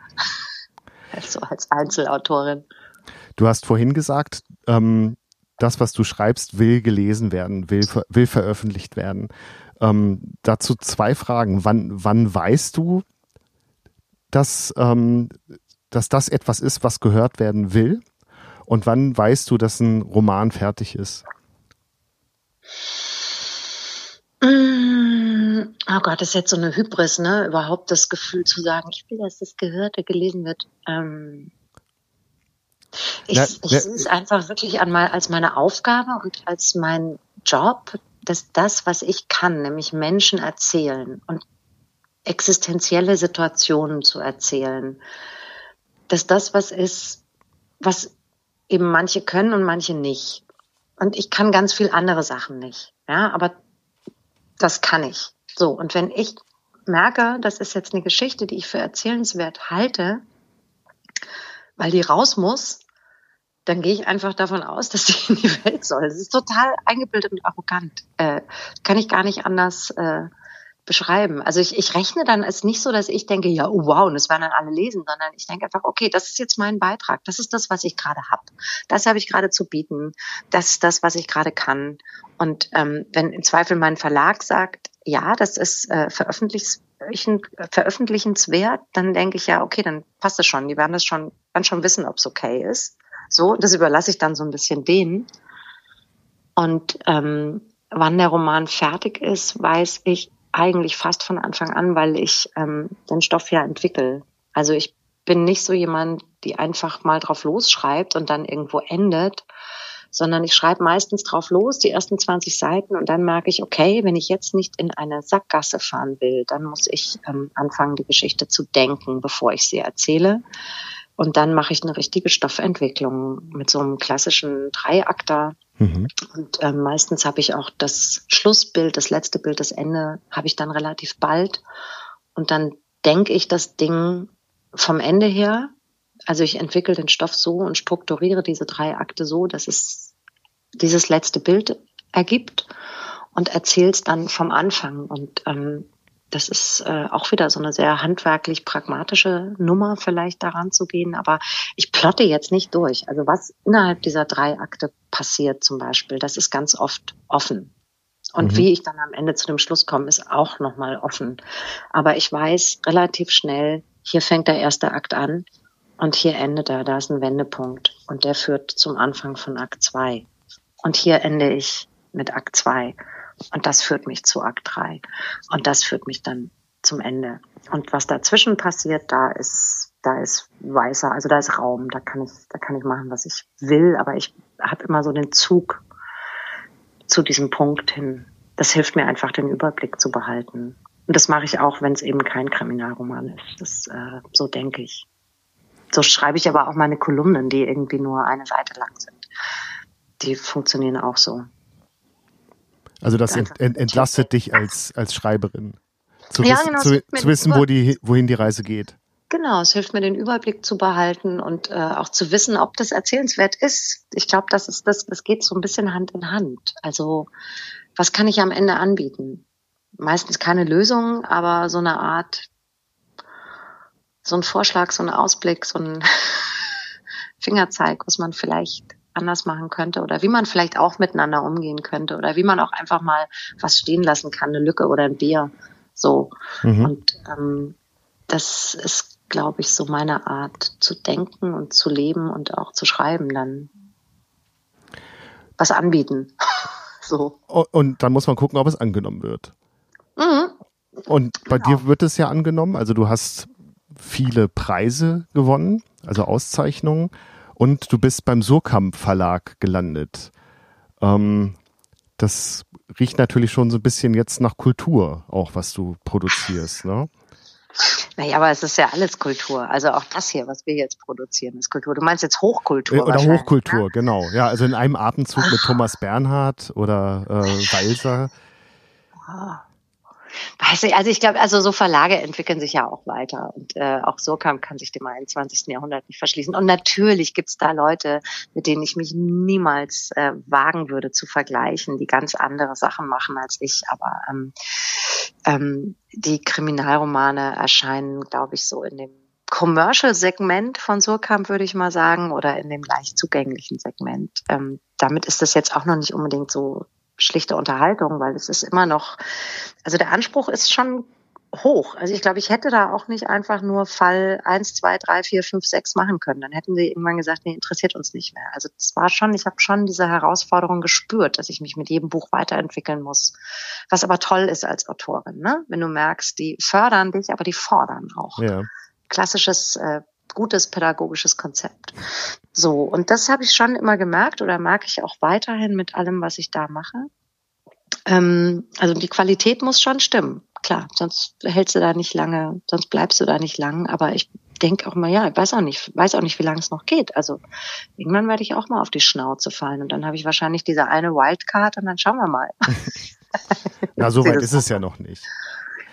Speaker 4: als so als Einzelautorin.
Speaker 1: Du hast vorhin gesagt, ähm, das, was du schreibst, will gelesen werden, will, will veröffentlicht werden. Ähm, dazu zwei Fragen. Wann, wann weißt du, dass, ähm, dass das etwas ist, was gehört werden will? Und wann weißt du, dass ein Roman fertig ist?
Speaker 4: Mm, oh Gott, das ist jetzt so eine Hybris, ne? Überhaupt das Gefühl zu sagen, ich will, dass das gehört, gelesen wird. Ähm ich, ich sehe es einfach wirklich an als meine Aufgabe und als mein Job, dass das, was ich kann, nämlich Menschen erzählen und existenzielle Situationen zu erzählen, dass das was ist, was eben manche können und manche nicht. Und ich kann ganz viel andere Sachen nicht. Ja, aber das kann ich. So. Und wenn ich merke, das ist jetzt eine Geschichte, die ich für erzählenswert halte, weil die raus muss, dann gehe ich einfach davon aus, dass sie in die Welt soll. Das ist total eingebildet und arrogant. Äh, kann ich gar nicht anders äh, beschreiben. Also ich, ich rechne dann, es ist nicht so, dass ich denke, ja, oh wow, und das werden dann alle lesen, sondern ich denke einfach, okay, das ist jetzt mein Beitrag, das ist das, was ich gerade habe, das habe ich gerade zu bieten, das ist das, was ich gerade kann. Und ähm, wenn im Zweifel mein Verlag sagt, ja, das ist äh, veröffentlichs veröffentlichenswert, dann denke ich ja, okay, dann passt es schon. Die werden das schon, dann schon wissen, ob es okay ist. So, das überlasse ich dann so ein bisschen denen. Und ähm, wann der Roman fertig ist, weiß ich eigentlich fast von Anfang an, weil ich ähm, den Stoff ja entwickle. Also ich bin nicht so jemand, die einfach mal drauf losschreibt und dann irgendwo endet, sondern ich schreibe meistens drauf los, die ersten 20 Seiten und dann merke ich, okay, wenn ich jetzt nicht in eine Sackgasse fahren will, dann muss ich ähm, anfangen, die Geschichte zu denken, bevor ich sie erzähle. Und dann mache ich eine richtige Stoffentwicklung mit so einem klassischen Dreiakter. Mhm. Und äh, meistens habe ich auch das Schlussbild, das letzte Bild, das Ende habe ich dann relativ bald. Und dann denke ich das Ding vom Ende her. Also ich entwickle den Stoff so und strukturiere diese drei Akte so, dass es dieses letzte Bild ergibt und erzähle es dann vom Anfang. Und ähm, das ist äh, auch wieder so eine sehr handwerklich pragmatische Nummer vielleicht daran zu gehen. Aber ich plotte jetzt nicht durch. Also was innerhalb dieser drei Akte passiert zum Beispiel, das ist ganz oft offen. Und mhm. wie ich dann am Ende zu dem Schluss komme, ist auch nochmal offen. Aber ich weiß relativ schnell, hier fängt der erste Akt an und hier endet er. Da ist ein Wendepunkt und der führt zum Anfang von Akt zwei. Und hier ende ich mit Akt zwei. Und das führt mich zu Akt 3. Und das führt mich dann zum Ende. Und was dazwischen passiert, da ist, da ist weißer, also da ist Raum, da kann ich, da kann ich machen, was ich will, aber ich habe immer so den Zug zu diesem Punkt hin. Das hilft mir einfach, den Überblick zu behalten. Und das mache ich auch, wenn es eben kein Kriminalroman ist. Das, äh, so denke ich. So schreibe ich aber auch meine Kolumnen, die irgendwie nur eine Seite lang sind. Die funktionieren auch so.
Speaker 1: Also das ent, ent, entlastet dich als, als Schreiberin. Zu, ja, genau, zu, zu wissen, wo die, wohin die Reise geht.
Speaker 4: Genau, es hilft mir, den Überblick zu behalten und äh, auch zu wissen, ob das erzählenswert ist. Ich glaube, das ist das, das geht so ein bisschen Hand in Hand. Also, was kann ich am Ende anbieten? Meistens keine Lösung, aber so eine Art, so ein Vorschlag, so ein Ausblick, so ein Fingerzeig, was man vielleicht anders machen könnte oder wie man vielleicht auch miteinander umgehen könnte oder wie man auch einfach mal was stehen lassen kann, eine Lücke oder ein Bier. So. Mhm. Und ähm, das ist, glaube ich, so meine Art zu denken und zu leben und auch zu schreiben dann. Was anbieten. so.
Speaker 1: Und dann muss man gucken, ob es angenommen wird. Mhm. Und bei genau. dir wird es ja angenommen. Also du hast viele Preise gewonnen, also Auszeichnungen und du bist beim Surkamp Verlag gelandet. Ähm, das riecht natürlich schon so ein bisschen jetzt nach Kultur, auch was du produzierst, ne?
Speaker 4: Naja, aber es ist ja alles Kultur. Also auch das hier, was wir jetzt produzieren, ist Kultur. Du meinst jetzt Hochkultur?
Speaker 1: Oder Hochkultur, ne? genau. Ja, also in einem Atemzug mit Thomas Bernhard oder äh, Walser.
Speaker 4: Weiß ich, also ich glaube, also so Verlage entwickeln sich ja auch weiter und äh, auch Surkamp kann sich dem 21. Jahrhundert nicht verschließen. Und natürlich gibt's da Leute, mit denen ich mich niemals äh, wagen würde zu vergleichen, die ganz andere Sachen machen als ich. Aber ähm, ähm, die Kriminalromane erscheinen, glaube ich, so in dem Commercial-Segment von Surkamp, würde ich mal sagen, oder in dem leicht zugänglichen Segment. Ähm, damit ist das jetzt auch noch nicht unbedingt so schlichte Unterhaltung, weil es ist immer noch, also der Anspruch ist schon hoch. Also ich glaube, ich hätte da auch nicht einfach nur Fall eins, zwei, drei, vier, fünf, sechs machen können. Dann hätten sie irgendwann gesagt, nee, interessiert uns nicht mehr. Also das war schon, ich habe schon diese Herausforderung gespürt, dass ich mich mit jedem Buch weiterentwickeln muss. Was aber toll ist als Autorin, ne? Wenn du merkst, die fördern dich, aber die fordern auch. Ja. Klassisches äh, gutes pädagogisches Konzept. So, und das habe ich schon immer gemerkt oder mag ich auch weiterhin mit allem, was ich da mache. Ähm, also die Qualität muss schon stimmen, klar, sonst hältst du da nicht lange, sonst bleibst du da nicht lang. Aber ich denke auch mal, ja, ich weiß auch nicht, weiß auch nicht, wie lange es noch geht. Also irgendwann werde ich auch mal auf die Schnauze fallen und dann habe ich wahrscheinlich diese eine Wildcard und dann schauen wir mal.
Speaker 1: Na, so weit ist es ja noch nicht.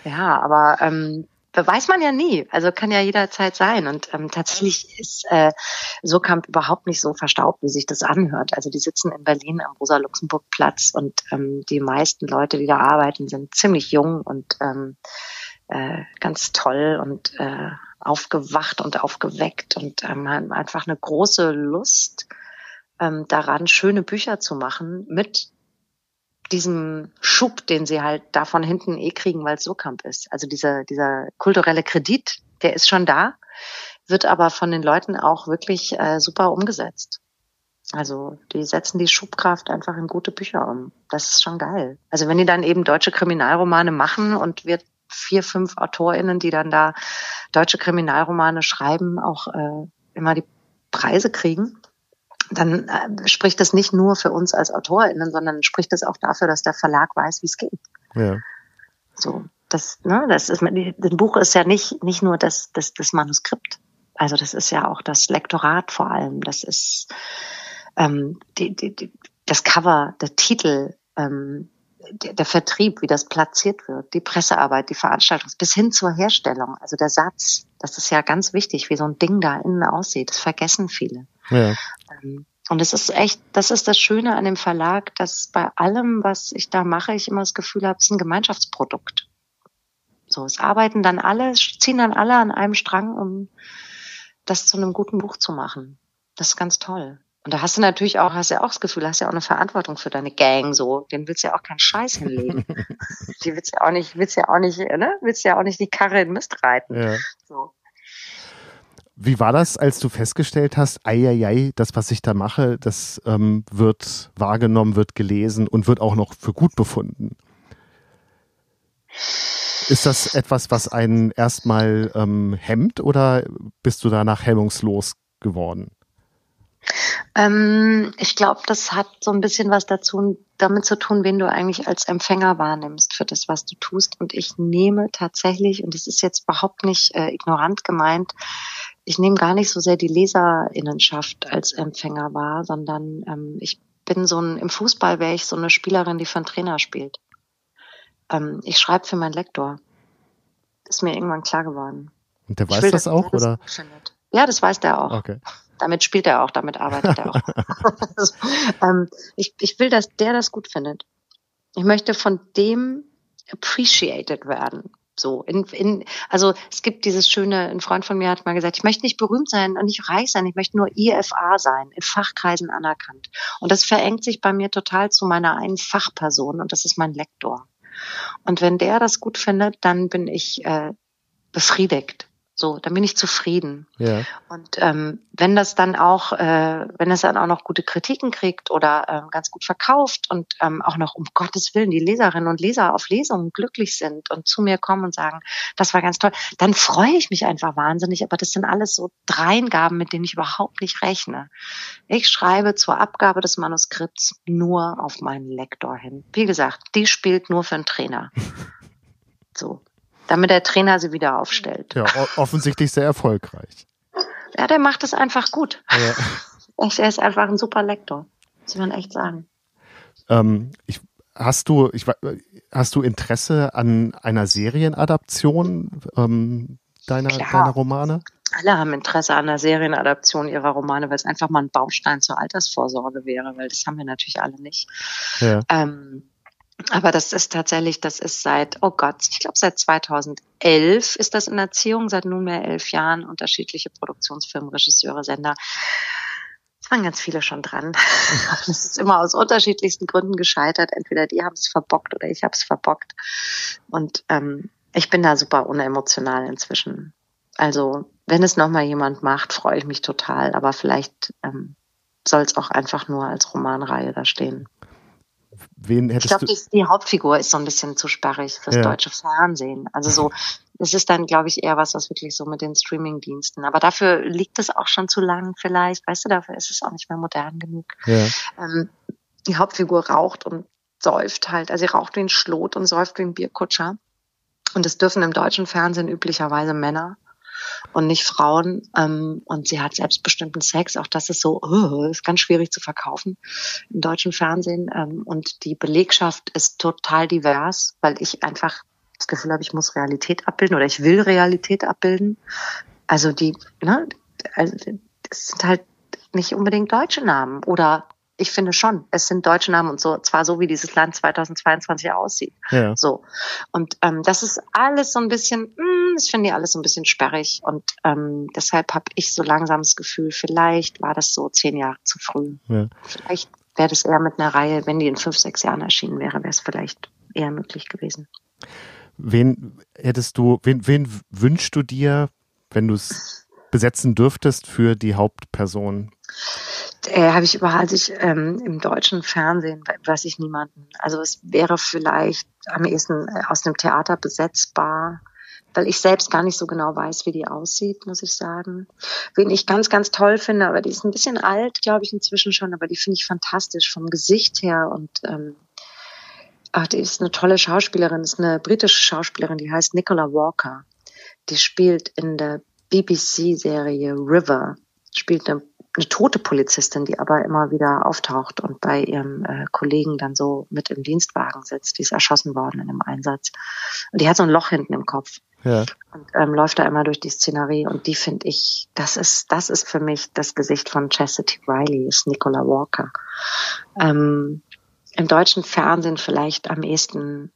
Speaker 4: Ja, aber ähm, weiß man ja nie. Also kann ja jederzeit sein. Und ähm, tatsächlich ist äh, Surkamp überhaupt nicht so verstaubt, wie sich das anhört. Also die sitzen in Berlin am Rosa-Luxemburg-Platz und ähm, die meisten Leute, die da arbeiten, sind ziemlich jung und ähm, äh, ganz toll und äh, aufgewacht und aufgeweckt und ähm, haben einfach eine große Lust ähm, daran, schöne Bücher zu machen mit diesem Schub, den sie halt da von hinten eh kriegen, weil es Surkamp ist. Also dieser, dieser kulturelle Kredit, der ist schon da, wird aber von den Leuten auch wirklich äh, super umgesetzt. Also die setzen die Schubkraft einfach in gute Bücher um. Das ist schon geil. Also wenn die dann eben deutsche Kriminalromane machen und wir vier, fünf AutorInnen, die dann da deutsche Kriminalromane schreiben, auch äh, immer die Preise kriegen, dann äh, spricht das nicht nur für uns als AutorInnen, sondern spricht das auch dafür, dass der Verlag weiß, wie es geht. Ja. So, das, ne, das ist, das Buch ist ja nicht, nicht nur das, das, das Manuskript. Also das ist ja auch das Lektorat vor allem. Das ist ähm, die, die, die, das Cover, der Titel, ähm, der, der Vertrieb, wie das platziert wird, die Pressearbeit, die Veranstaltung, bis hin zur Herstellung. Also der Satz, das ist ja ganz wichtig, wie so ein Ding da innen aussieht. Das vergessen viele. Ja. Ähm, und es ist echt, das ist das Schöne an dem Verlag, dass bei allem, was ich da mache, ich immer das Gefühl habe, es ist ein Gemeinschaftsprodukt. So, es arbeiten dann alle, ziehen dann alle an einem Strang, um das zu einem guten Buch zu machen. Das ist ganz toll. Und da hast du natürlich auch, hast ja auch das Gefühl, hast ja auch eine Verantwortung für deine Gang, so. Den willst du ja auch keinen Scheiß hinlegen. die willst ja auch nicht, willst ja auch nicht, ne? Willst ja auch nicht die Karre in Mist reiten. Ja. So.
Speaker 1: Wie war das, als du festgestellt hast, ei, das, was ich da mache, das ähm, wird wahrgenommen, wird gelesen und wird auch noch für gut befunden? Ist das etwas, was einen erstmal ähm, hemmt oder bist du danach hemmungslos geworden?
Speaker 4: Ähm, ich glaube, das hat so ein bisschen was dazu, damit zu tun, wen du eigentlich als Empfänger wahrnimmst für das, was du tust. Und ich nehme tatsächlich, und das ist jetzt überhaupt nicht äh, ignorant gemeint, ich nehme gar nicht so sehr die Leserinnenschaft als Empfänger wahr, sondern ähm, ich bin so ein, im Fußball wäre ich so eine Spielerin, die für einen Trainer spielt. Ähm, ich schreibe für meinen Lektor. Ist mir irgendwann klar geworden.
Speaker 1: Und der weiß will, das auch, oder? Das
Speaker 4: ja, das weiß der auch. Okay. Damit spielt er auch, damit arbeitet er auch. ähm, ich, ich will, dass der das gut findet. Ich möchte von dem appreciated werden. So, in, in, also es gibt dieses schöne, ein Freund von mir hat mal gesagt, ich möchte nicht berühmt sein und nicht reich sein, ich möchte nur IFA sein, in Fachkreisen anerkannt. Und das verengt sich bei mir total zu meiner einen Fachperson und das ist mein Lektor. Und wenn der das gut findet, dann bin ich äh, befriedigt. So, dann bin ich zufrieden. Ja. Und ähm, wenn das dann auch, äh, wenn es dann auch noch gute Kritiken kriegt oder ähm, ganz gut verkauft und ähm, auch noch um Gottes Willen die Leserinnen und Leser auf Lesungen glücklich sind und zu mir kommen und sagen, das war ganz toll, dann freue ich mich einfach wahnsinnig. Aber das sind alles so Dreingaben, mit denen ich überhaupt nicht rechne. Ich schreibe zur Abgabe des Manuskripts nur auf meinen Lektor hin. Wie gesagt, die spielt nur für einen Trainer. So damit der Trainer sie wieder aufstellt.
Speaker 1: Ja, offensichtlich sehr erfolgreich.
Speaker 4: Ja, der macht es einfach gut. Ja. Er ist einfach ein super Lektor, muss man echt sagen.
Speaker 1: Ähm, ich hast du, ich, hast du Interesse an einer Serienadaption ähm, deiner, deiner Romane?
Speaker 4: Alle haben Interesse an einer Serienadaption ihrer Romane, weil es einfach mal ein Baustein zur Altersvorsorge wäre, weil das haben wir natürlich alle nicht. Ja. Ähm, aber das ist tatsächlich, das ist seit, oh Gott, ich glaube seit 2011 ist das in Erziehung, seit nunmehr elf Jahren unterschiedliche Produktionsfirmen, Regisseure, Sender. Es waren ganz viele schon dran. das ist immer aus unterschiedlichsten Gründen gescheitert. Entweder die haben es verbockt oder ich habe es verbockt. Und ähm, ich bin da super unemotional inzwischen. Also wenn es nochmal jemand macht, freue ich mich total. Aber vielleicht ähm, soll es auch einfach nur als Romanreihe da stehen.
Speaker 1: Wen hättest
Speaker 4: ich glaube, die, Hauptfigur ist so ein bisschen zu sperrig fürs ja. deutsche Fernsehen. Also so, es ist dann, glaube ich, eher was, was wirklich so mit den Streaming-Diensten. Aber dafür liegt es auch schon zu lang vielleicht. Weißt du, dafür ist es auch nicht mehr modern genug. Ja. Ähm, die Hauptfigur raucht und säuft halt. Also sie raucht wie ein Schlot und säuft wie ein Bierkutscher. Und das dürfen im deutschen Fernsehen üblicherweise Männer und nicht Frauen. Ähm, und sie hat selbstbestimmten Sex. Auch das ist so, oh, ist ganz schwierig zu verkaufen im deutschen Fernsehen. Ähm, und die Belegschaft ist total divers, weil ich einfach das Gefühl habe, ich muss Realität abbilden oder ich will Realität abbilden. Also die, ne, also das sind halt nicht unbedingt deutsche Namen oder ich finde schon, es sind deutsche Namen und so, zwar so, wie dieses Land 2022 aussieht. Ja. So. Und ähm, das ist alles so ein bisschen, mh, hm, das finde ich alles so ein bisschen sperrig. Und ähm, deshalb habe ich so langsam das Gefühl, vielleicht war das so zehn Jahre zu früh. Ja. Vielleicht wäre das eher mit einer Reihe, wenn die in fünf, sechs Jahren erschienen wäre, wäre es vielleicht eher möglich gewesen.
Speaker 1: Wen hättest du, wen, wen wünschst du dir, wenn du es besetzen dürftest für die Hauptperson?
Speaker 4: Äh, habe ich überall sich ähm, im deutschen Fernsehen weiß ich niemanden. Also es wäre vielleicht am ehesten äh, aus dem Theater besetzbar, weil ich selbst gar nicht so genau weiß, wie die aussieht, muss ich sagen. Wen ich ganz, ganz toll finde, aber die ist ein bisschen alt, glaube ich, inzwischen schon, aber die finde ich fantastisch vom Gesicht her und ähm, ach, die ist eine tolle Schauspielerin, ist eine britische Schauspielerin, die heißt Nicola Walker. Die spielt in der BBC-Serie River, spielt eine eine tote Polizistin, die aber immer wieder auftaucht und bei ihrem äh, Kollegen dann so mit im Dienstwagen sitzt. Die ist erschossen worden in einem Einsatz. Und die hat so ein Loch hinten im Kopf. Ja. Und ähm, läuft da immer durch die Szenerie. Und die finde ich, das ist, das ist für mich das Gesicht von Chastity Riley, ist Nicola Walker. Ähm, Im deutschen Fernsehen vielleicht am ehesten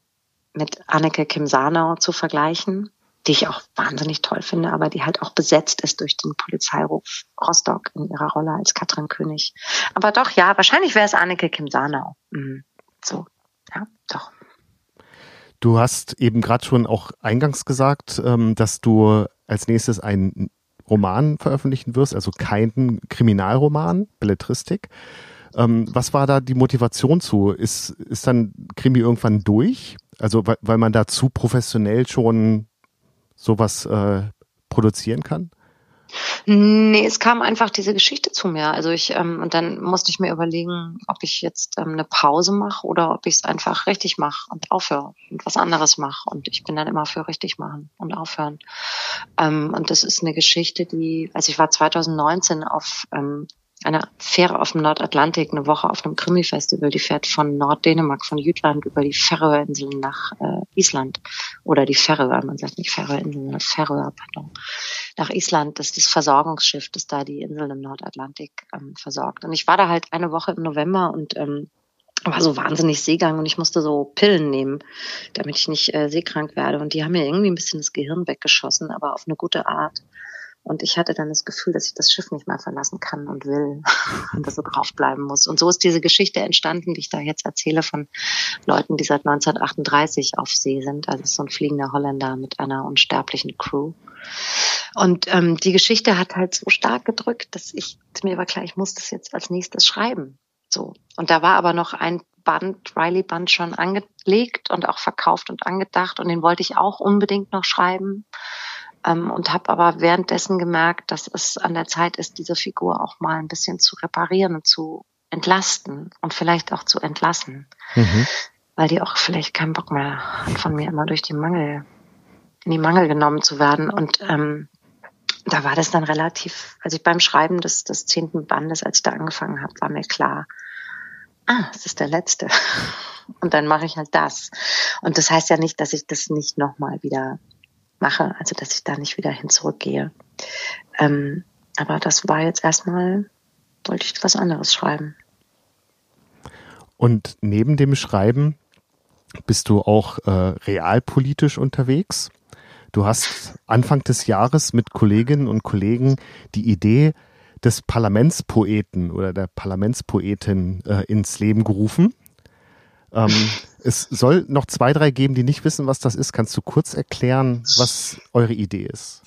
Speaker 4: mit Anneke Kim Sanau zu vergleichen die ich auch wahnsinnig toll finde, aber die halt auch besetzt ist durch den Polizeiruf Rostock in ihrer Rolle als Katrin König. Aber doch, ja, wahrscheinlich wäre es Anneke Kim Sanau. Mhm. So, ja, doch.
Speaker 1: Du hast eben gerade schon auch eingangs gesagt, ähm, dass du als nächstes einen Roman veröffentlichen wirst, also keinen Kriminalroman, Belletristik. Ähm, was war da die Motivation zu? Ist, ist dann Krimi irgendwann durch? Also weil, weil man da zu professionell schon sowas äh, produzieren kann?
Speaker 4: Nee, es kam einfach diese Geschichte zu mir. Also ich, ähm, und dann musste ich mir überlegen, ob ich jetzt ähm, eine Pause mache oder ob ich es einfach richtig mache und aufhöre und was anderes mache. Und ich bin dann immer für richtig machen und aufhören. Ähm, und das ist eine Geschichte, die, also ich war 2019 auf ähm, eine Fähre auf dem Nordatlantik, eine Woche auf einem Krimi-Festival, die fährt von Norddänemark, von Jütland über die Färöerinseln nach äh, Island. Oder die Färöer, man sagt nicht Färöerinseln, sondern Färöer, pardon. Nach Island, das ist das Versorgungsschiff, das da die Inseln im Nordatlantik ähm, versorgt. Und ich war da halt eine Woche im November und ähm, war so wahnsinnig Seegang und ich musste so Pillen nehmen, damit ich nicht äh, seekrank werde. Und die haben mir irgendwie ein bisschen das Gehirn weggeschossen, aber auf eine gute Art. Und ich hatte dann das Gefühl, dass ich das Schiff nicht mehr verlassen kann und will und da so draufbleiben muss. Und so ist diese Geschichte entstanden, die ich da jetzt erzähle von Leuten, die seit 1938 auf See sind. Also so ein fliegender Holländer mit einer unsterblichen Crew. Und ähm, die Geschichte hat halt so stark gedrückt, dass ich mir war klar, ich muss das jetzt als nächstes schreiben. So. Und da war aber noch ein Band, Riley Band schon angelegt und auch verkauft und angedacht und den wollte ich auch unbedingt noch schreiben. Ähm, und habe aber währenddessen gemerkt, dass es an der Zeit ist, diese Figur auch mal ein bisschen zu reparieren und zu entlasten und vielleicht auch zu entlassen, mhm. weil die auch vielleicht keinen Bock mehr hat, von mir immer durch die Mangel, in die Mangel genommen zu werden. Und ähm, da war das dann relativ, also ich beim Schreiben des, des zehnten Bandes, als ich da angefangen habe, war mir klar, ah, es ist der letzte. Und dann mache ich halt das. Und das heißt ja nicht, dass ich das nicht nochmal wieder mache, also dass ich da nicht wieder hin zurückgehe. Ähm, aber das war jetzt erstmal, wollte ich was anderes schreiben.
Speaker 1: Und neben dem Schreiben bist du auch äh, realpolitisch unterwegs. Du hast Anfang des Jahres mit Kolleginnen und Kollegen die Idee des Parlamentspoeten oder der Parlamentspoetin äh, ins Leben gerufen. Ähm, es soll noch zwei, drei geben, die nicht wissen, was das ist. Kannst du kurz erklären, was eure Idee ist?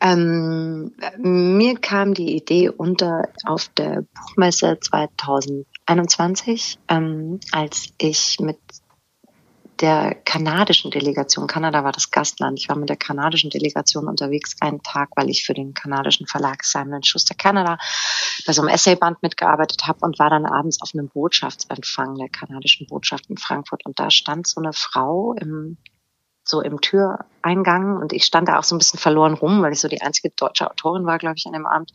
Speaker 4: Ähm, mir kam die Idee unter auf der Buchmesse 2021, ähm, als ich mit der kanadischen Delegation, Kanada war das Gastland, ich war mit der kanadischen Delegation unterwegs einen Tag, weil ich für den kanadischen Verlag Simon Schuster Canada bei so einem Essayband mitgearbeitet habe und war dann abends auf einem Botschaftsempfang der kanadischen Botschaft in Frankfurt. Und da stand so eine Frau im so im Türeingang und ich stand da auch so ein bisschen verloren rum, weil ich so die einzige deutsche Autorin war, glaube ich, an dem Abend.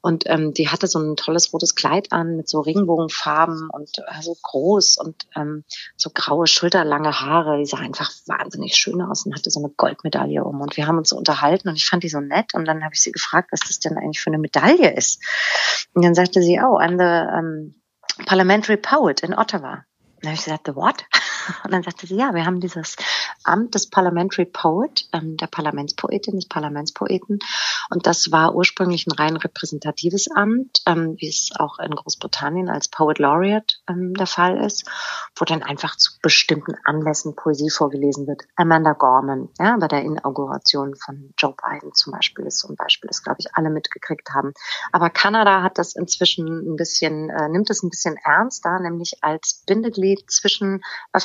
Speaker 4: Und ähm, die hatte so ein tolles rotes Kleid an mit so Regenbogenfarben und äh, so groß und ähm, so graue, schulterlange Haare. Die sah einfach wahnsinnig schön aus und hatte so eine Goldmedaille um. Und wir haben uns so unterhalten und ich fand die so nett. Und dann habe ich sie gefragt, was das denn eigentlich für eine Medaille ist. Und dann sagte sie, oh, I'm the um, Parliamentary Poet in Ottawa. dann habe ich gesagt, the what? Und dann sagte sie, ja, wir haben dieses Amt des Parliamentary Poet, ähm, der Parlamentspoetin, des Parlamentspoeten. Und das war ursprünglich ein rein repräsentatives Amt, ähm, wie es auch in Großbritannien als Poet Laureate ähm, der Fall ist, wo dann einfach zu bestimmten Anlässen Poesie vorgelesen wird. Amanda Gorman, ja, bei der Inauguration von Joe Biden zum Beispiel ist so ein Beispiel, das glaube ich alle mitgekriegt haben. Aber Kanada hat das inzwischen ein bisschen, äh, nimmt es ein bisschen ernster, nämlich als Bindeglied zwischen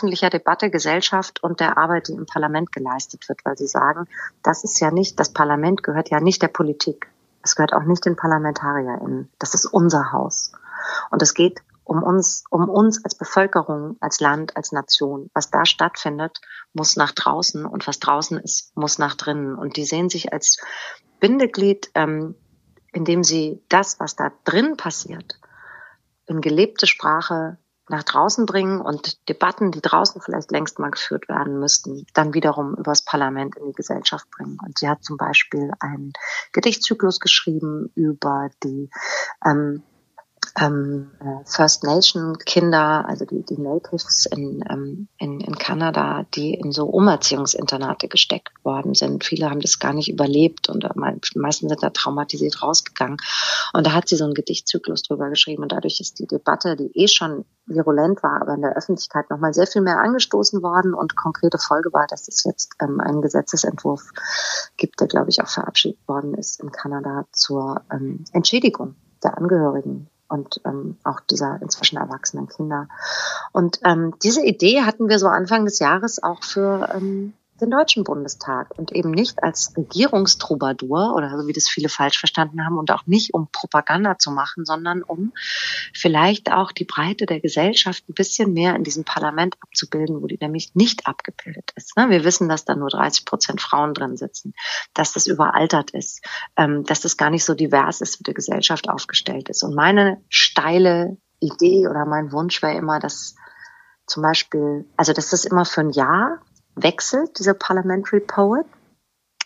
Speaker 4: öffentlicher Debatte, Gesellschaft und der Arbeit die im Parlament geleistet wird, weil sie sagen, das ist ja nicht, das Parlament gehört ja nicht der Politik. Es gehört auch nicht den ParlamentarierInnen. Das ist unser Haus. Und es geht um uns, um uns als Bevölkerung, als Land, als Nation. Was da stattfindet, muss nach draußen und was draußen ist, muss nach drinnen. Und die sehen sich als Bindeglied, ähm, indem sie das, was da drin passiert, in gelebte Sprache nach draußen bringen und Debatten, die draußen vielleicht längst mal geführt werden müssten, dann wiederum übers Parlament in die Gesellschaft bringen. Und sie hat zum Beispiel einen Gedichtzyklus geschrieben über die ähm, ähm, äh, First Nation Kinder, also die, die Natives in, ähm, in, in Kanada, die in so Umerziehungsinternate gesteckt worden sind. Viele haben das gar nicht überlebt und die meisten sind da traumatisiert rausgegangen. Und da hat sie so einen Gedichtzyklus drüber geschrieben und dadurch ist die Debatte, die eh schon virulent war, aber in der Öffentlichkeit nochmal sehr viel mehr angestoßen worden und konkrete Folge war, dass es jetzt ähm, einen Gesetzesentwurf gibt, der, glaube ich, auch verabschiedet worden ist in Kanada zur ähm, Entschädigung der Angehörigen und ähm, auch dieser inzwischen erwachsenen Kinder. Und ähm, diese Idee hatten wir so Anfang des Jahres auch für ähm, den Deutschen Bundestag und eben nicht als Regierungstrubadur oder so wie das viele falsch verstanden haben und auch nicht um Propaganda zu machen, sondern um vielleicht auch die Breite der Gesellschaft ein bisschen mehr in diesem Parlament abzubilden, wo die nämlich nicht abgebildet ist. Ne? Wir wissen, dass da nur 30 Prozent Frauen drin sitzen, dass das überaltert ist, ähm, dass das gar nicht so divers ist, wie die Gesellschaft aufgestellt ist. Und meine steile Idee oder mein Wunsch wäre immer, dass zum Beispiel, also dass das immer für ein Jahr wechselt, dieser Parliamentary Poet,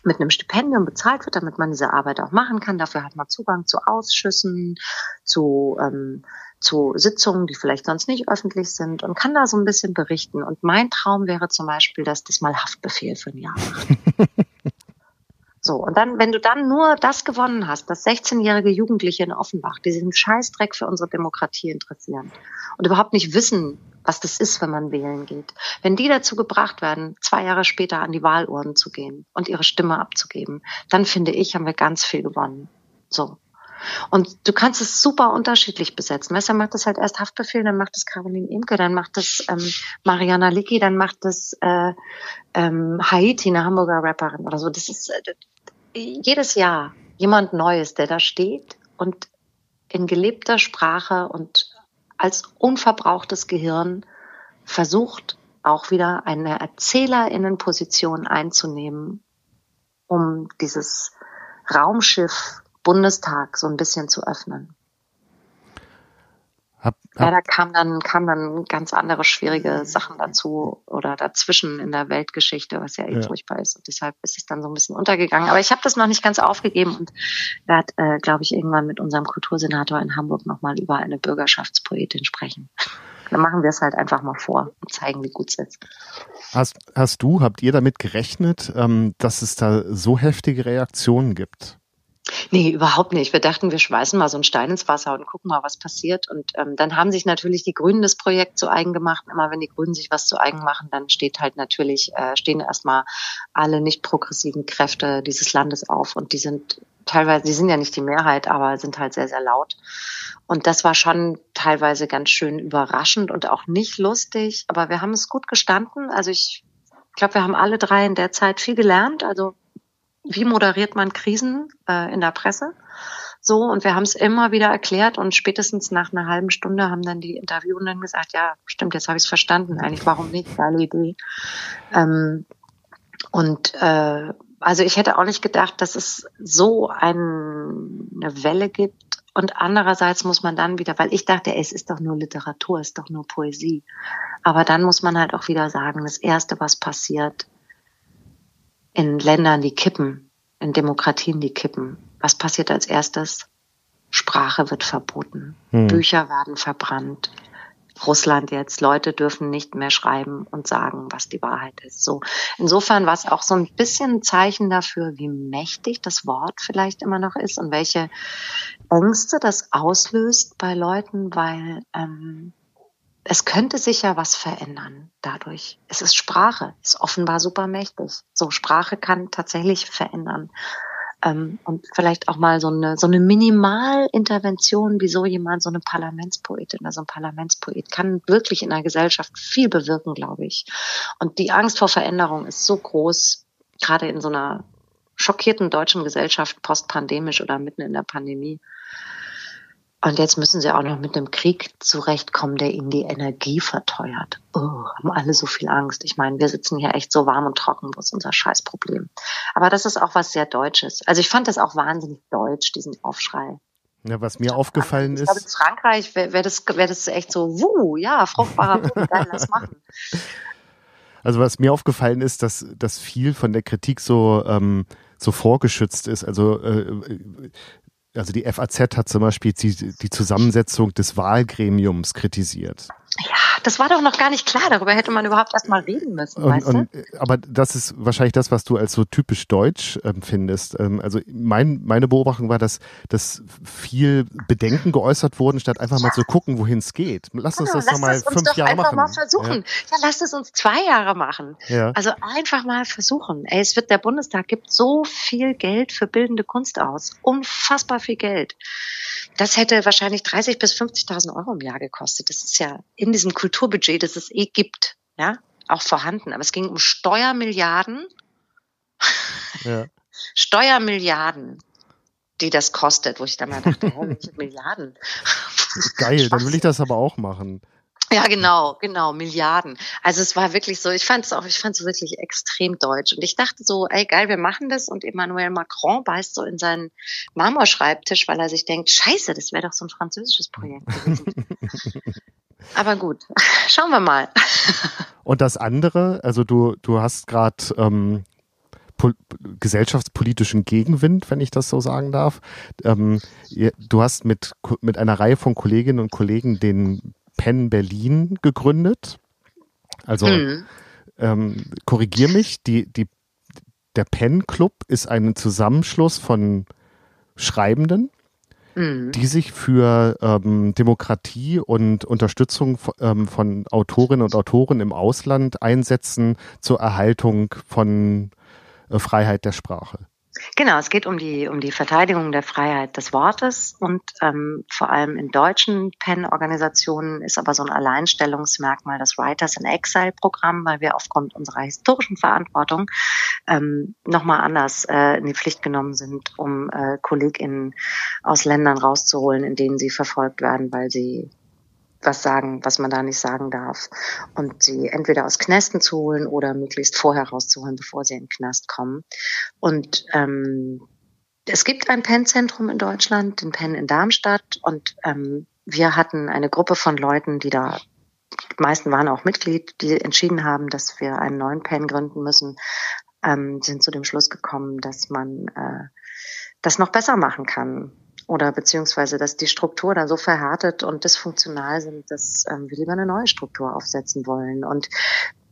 Speaker 4: mit einem Stipendium bezahlt wird, damit man diese Arbeit auch machen kann. Dafür hat man Zugang zu Ausschüssen, zu, ähm, zu Sitzungen, die vielleicht sonst nicht öffentlich sind und kann da so ein bisschen berichten. Und mein Traum wäre zum Beispiel, dass das mal Haftbefehl für ein Jahr macht. So, und dann, wenn du dann nur das gewonnen hast, dass 16-jährige Jugendliche in Offenbach, die sich einen Scheißdreck für unsere Demokratie interessieren und überhaupt nicht wissen, was das ist, wenn man wählen geht. Wenn die dazu gebracht werden, zwei Jahre später an die Wahlurnen zu gehen und ihre Stimme abzugeben, dann finde ich, haben wir ganz viel gewonnen. So. Und du kannst es super unterschiedlich besetzen. Weißt du, dann macht das halt erst Haftbefehl, dann macht das Caroline Imke, dann macht das ähm, Mariana Licki, dann macht das äh, ähm, Haiti, eine Hamburger Rapperin oder so. Das ist äh, jedes Jahr jemand Neues, der da steht und in gelebter Sprache und als unverbrauchtes Gehirn versucht, auch wieder eine Erzählerinnenposition einzunehmen, um dieses Raumschiff Bundestag so ein bisschen zu öffnen.
Speaker 1: Hab, hab,
Speaker 4: ja, da kam dann, kam dann ganz andere schwierige Sachen dazu oder dazwischen in der Weltgeschichte, was ja eh ja. furchtbar ist. Und deshalb ist es dann so ein bisschen untergegangen. Aber ich habe das noch nicht ganz aufgegeben und werde, äh, glaube ich, irgendwann mit unserem Kultursenator in Hamburg nochmal über eine Bürgerschaftspoetin sprechen. Dann machen wir es halt einfach mal vor und zeigen, wie gut es ist.
Speaker 1: Hast, hast du, habt ihr damit gerechnet, ähm, dass es da so heftige Reaktionen gibt?
Speaker 4: Nee, überhaupt nicht. Wir dachten, wir schmeißen mal so einen Stein ins Wasser und gucken mal, was passiert. Und ähm, dann haben sich natürlich die Grünen das Projekt zu eigen gemacht. Immer wenn die Grünen sich was zu eigen machen, dann steht halt natürlich, äh, stehen erstmal alle nicht progressiven Kräfte dieses Landes auf. Und die sind teilweise, die sind ja nicht die Mehrheit, aber sind halt sehr, sehr laut. Und das war schon teilweise ganz schön überraschend und auch nicht lustig. Aber wir haben es gut gestanden. Also ich glaube, wir haben alle drei in der Zeit viel gelernt. Also wie moderiert man Krisen äh, in der Presse? So, und wir haben es immer wieder erklärt und spätestens nach einer halben Stunde haben dann die Interviewenden gesagt, ja, stimmt, jetzt habe ich es verstanden. Eigentlich, warum nicht? Geile Idee. Ähm, und äh, also ich hätte auch nicht gedacht, dass es so ein, eine Welle gibt. Und andererseits muss man dann wieder, weil ich dachte, ey, es ist doch nur Literatur, es ist doch nur Poesie. Aber dann muss man halt auch wieder sagen, das Erste, was passiert, in Ländern, die kippen, in Demokratien, die kippen. Was passiert als erstes? Sprache wird verboten. Hm. Bücher werden verbrannt. Russland jetzt, Leute dürfen nicht mehr schreiben und sagen, was die Wahrheit ist. So. Insofern war es auch so ein bisschen ein Zeichen dafür, wie mächtig das Wort vielleicht immer noch ist und welche Ängste das auslöst bei Leuten, weil ähm, es könnte sich ja was verändern dadurch. Es ist Sprache, ist offenbar super mächtig. So Sprache kann tatsächlich verändern. Ähm, und vielleicht auch mal so eine, so eine Minimalintervention, wie so jemand, so eine Parlamentspoetin oder so ein Parlamentspoet kann wirklich in der Gesellschaft viel bewirken, glaube ich. Und die Angst vor Veränderung ist so groß, gerade in so einer schockierten deutschen Gesellschaft, postpandemisch oder mitten in der Pandemie. Und jetzt müssen sie auch noch mit einem Krieg zurechtkommen, der ihnen die Energie verteuert. Oh, haben alle so viel Angst. Ich meine, wir sitzen hier echt so warm und trocken, wo ist unser Scheißproblem. Aber das ist auch was sehr Deutsches. Also ich fand das auch wahnsinnig deutsch, diesen Aufschrei.
Speaker 1: Ja, was mir aufgefallen ist.
Speaker 4: Ich glaube, in Frankreich wäre wär das, wär das echt so, wuh, ja, fruchtbarer Boden, geil, lass machen.
Speaker 1: Also was mir aufgefallen ist, dass, dass viel von der Kritik so, ähm, so vorgeschützt ist. Also äh, also die FAZ hat zum Beispiel die, die Zusammensetzung des Wahlgremiums kritisiert.
Speaker 4: Ja, das war doch noch gar nicht klar. Darüber hätte man überhaupt erst mal reden müssen.
Speaker 1: Und,
Speaker 4: weißt
Speaker 1: und, aber das ist wahrscheinlich das, was du als so typisch deutsch empfindest. Ähm, also mein, meine Beobachtung war, dass, dass viel Bedenken geäußert wurden, statt einfach ja. mal zu gucken, wohin es geht. Lass uns genau, das nochmal fünf doch Jahre einfach machen.
Speaker 4: Mal versuchen. Ja. ja, lass es uns zwei Jahre machen. Ja. Also einfach mal versuchen. Ey, es wird der Bundestag gibt so viel Geld für bildende Kunst aus. Unfassbar viel Geld. Das hätte wahrscheinlich 30 bis 50.000 Euro im Jahr gekostet. Das ist ja in diesem Kulturbudget, das es eh gibt, ja, auch vorhanden. Aber es ging um Steuermilliarden. Ja. Steuermilliarden, die das kostet, wo ich dann mal dachte, oh, welche Milliarden.
Speaker 1: Geil, dann will ich das aber auch machen.
Speaker 4: Ja, genau, genau, Milliarden. Also es war wirklich so, ich fand es auch, ich fand es wirklich extrem deutsch. Und ich dachte so, ey geil, wir machen das. Und Emmanuel Macron beißt so in seinen Marmorschreibtisch, weil er sich denkt, scheiße, das wäre doch so ein französisches Projekt gewesen. Aber gut, schauen wir mal.
Speaker 1: Und das andere, also du, du hast gerade ähm, gesellschaftspolitischen Gegenwind, wenn ich das so sagen darf. Ähm, du hast mit, mit einer Reihe von Kolleginnen und Kollegen den Penn Berlin gegründet. Also mhm. ähm, korrigier mich, die, die, der Penn Club ist ein Zusammenschluss von Schreibenden, mhm. die sich für ähm, Demokratie und Unterstützung ähm, von Autorinnen und Autoren im Ausland einsetzen zur Erhaltung von äh, Freiheit der Sprache.
Speaker 4: Genau, es geht um die, um die Verteidigung der Freiheit des Wortes und ähm, vor allem in deutschen PEN-Organisationen ist aber so ein Alleinstellungsmerkmal das Writers in Exile-Programm, weil wir aufgrund unserer historischen Verantwortung ähm, nochmal anders äh, in die Pflicht genommen sind, um äh, KollegInnen aus Ländern rauszuholen, in denen sie verfolgt werden, weil sie was sagen, was man da nicht sagen darf. Und sie entweder aus Knästen zu holen oder möglichst vorher rauszuholen, bevor sie in den Knast kommen. Und ähm, es gibt ein Penn-Zentrum in Deutschland, den Penn in Darmstadt. Und ähm, wir hatten eine Gruppe von Leuten, die da, die meisten waren auch Mitglied, die entschieden haben, dass wir einen neuen PEN gründen müssen, ähm, sind zu dem Schluss gekommen, dass man äh, das noch besser machen kann oder beziehungsweise, dass die Struktur dann so verhärtet und dysfunktional sind, dass ähm, wir lieber eine neue Struktur aufsetzen wollen. Und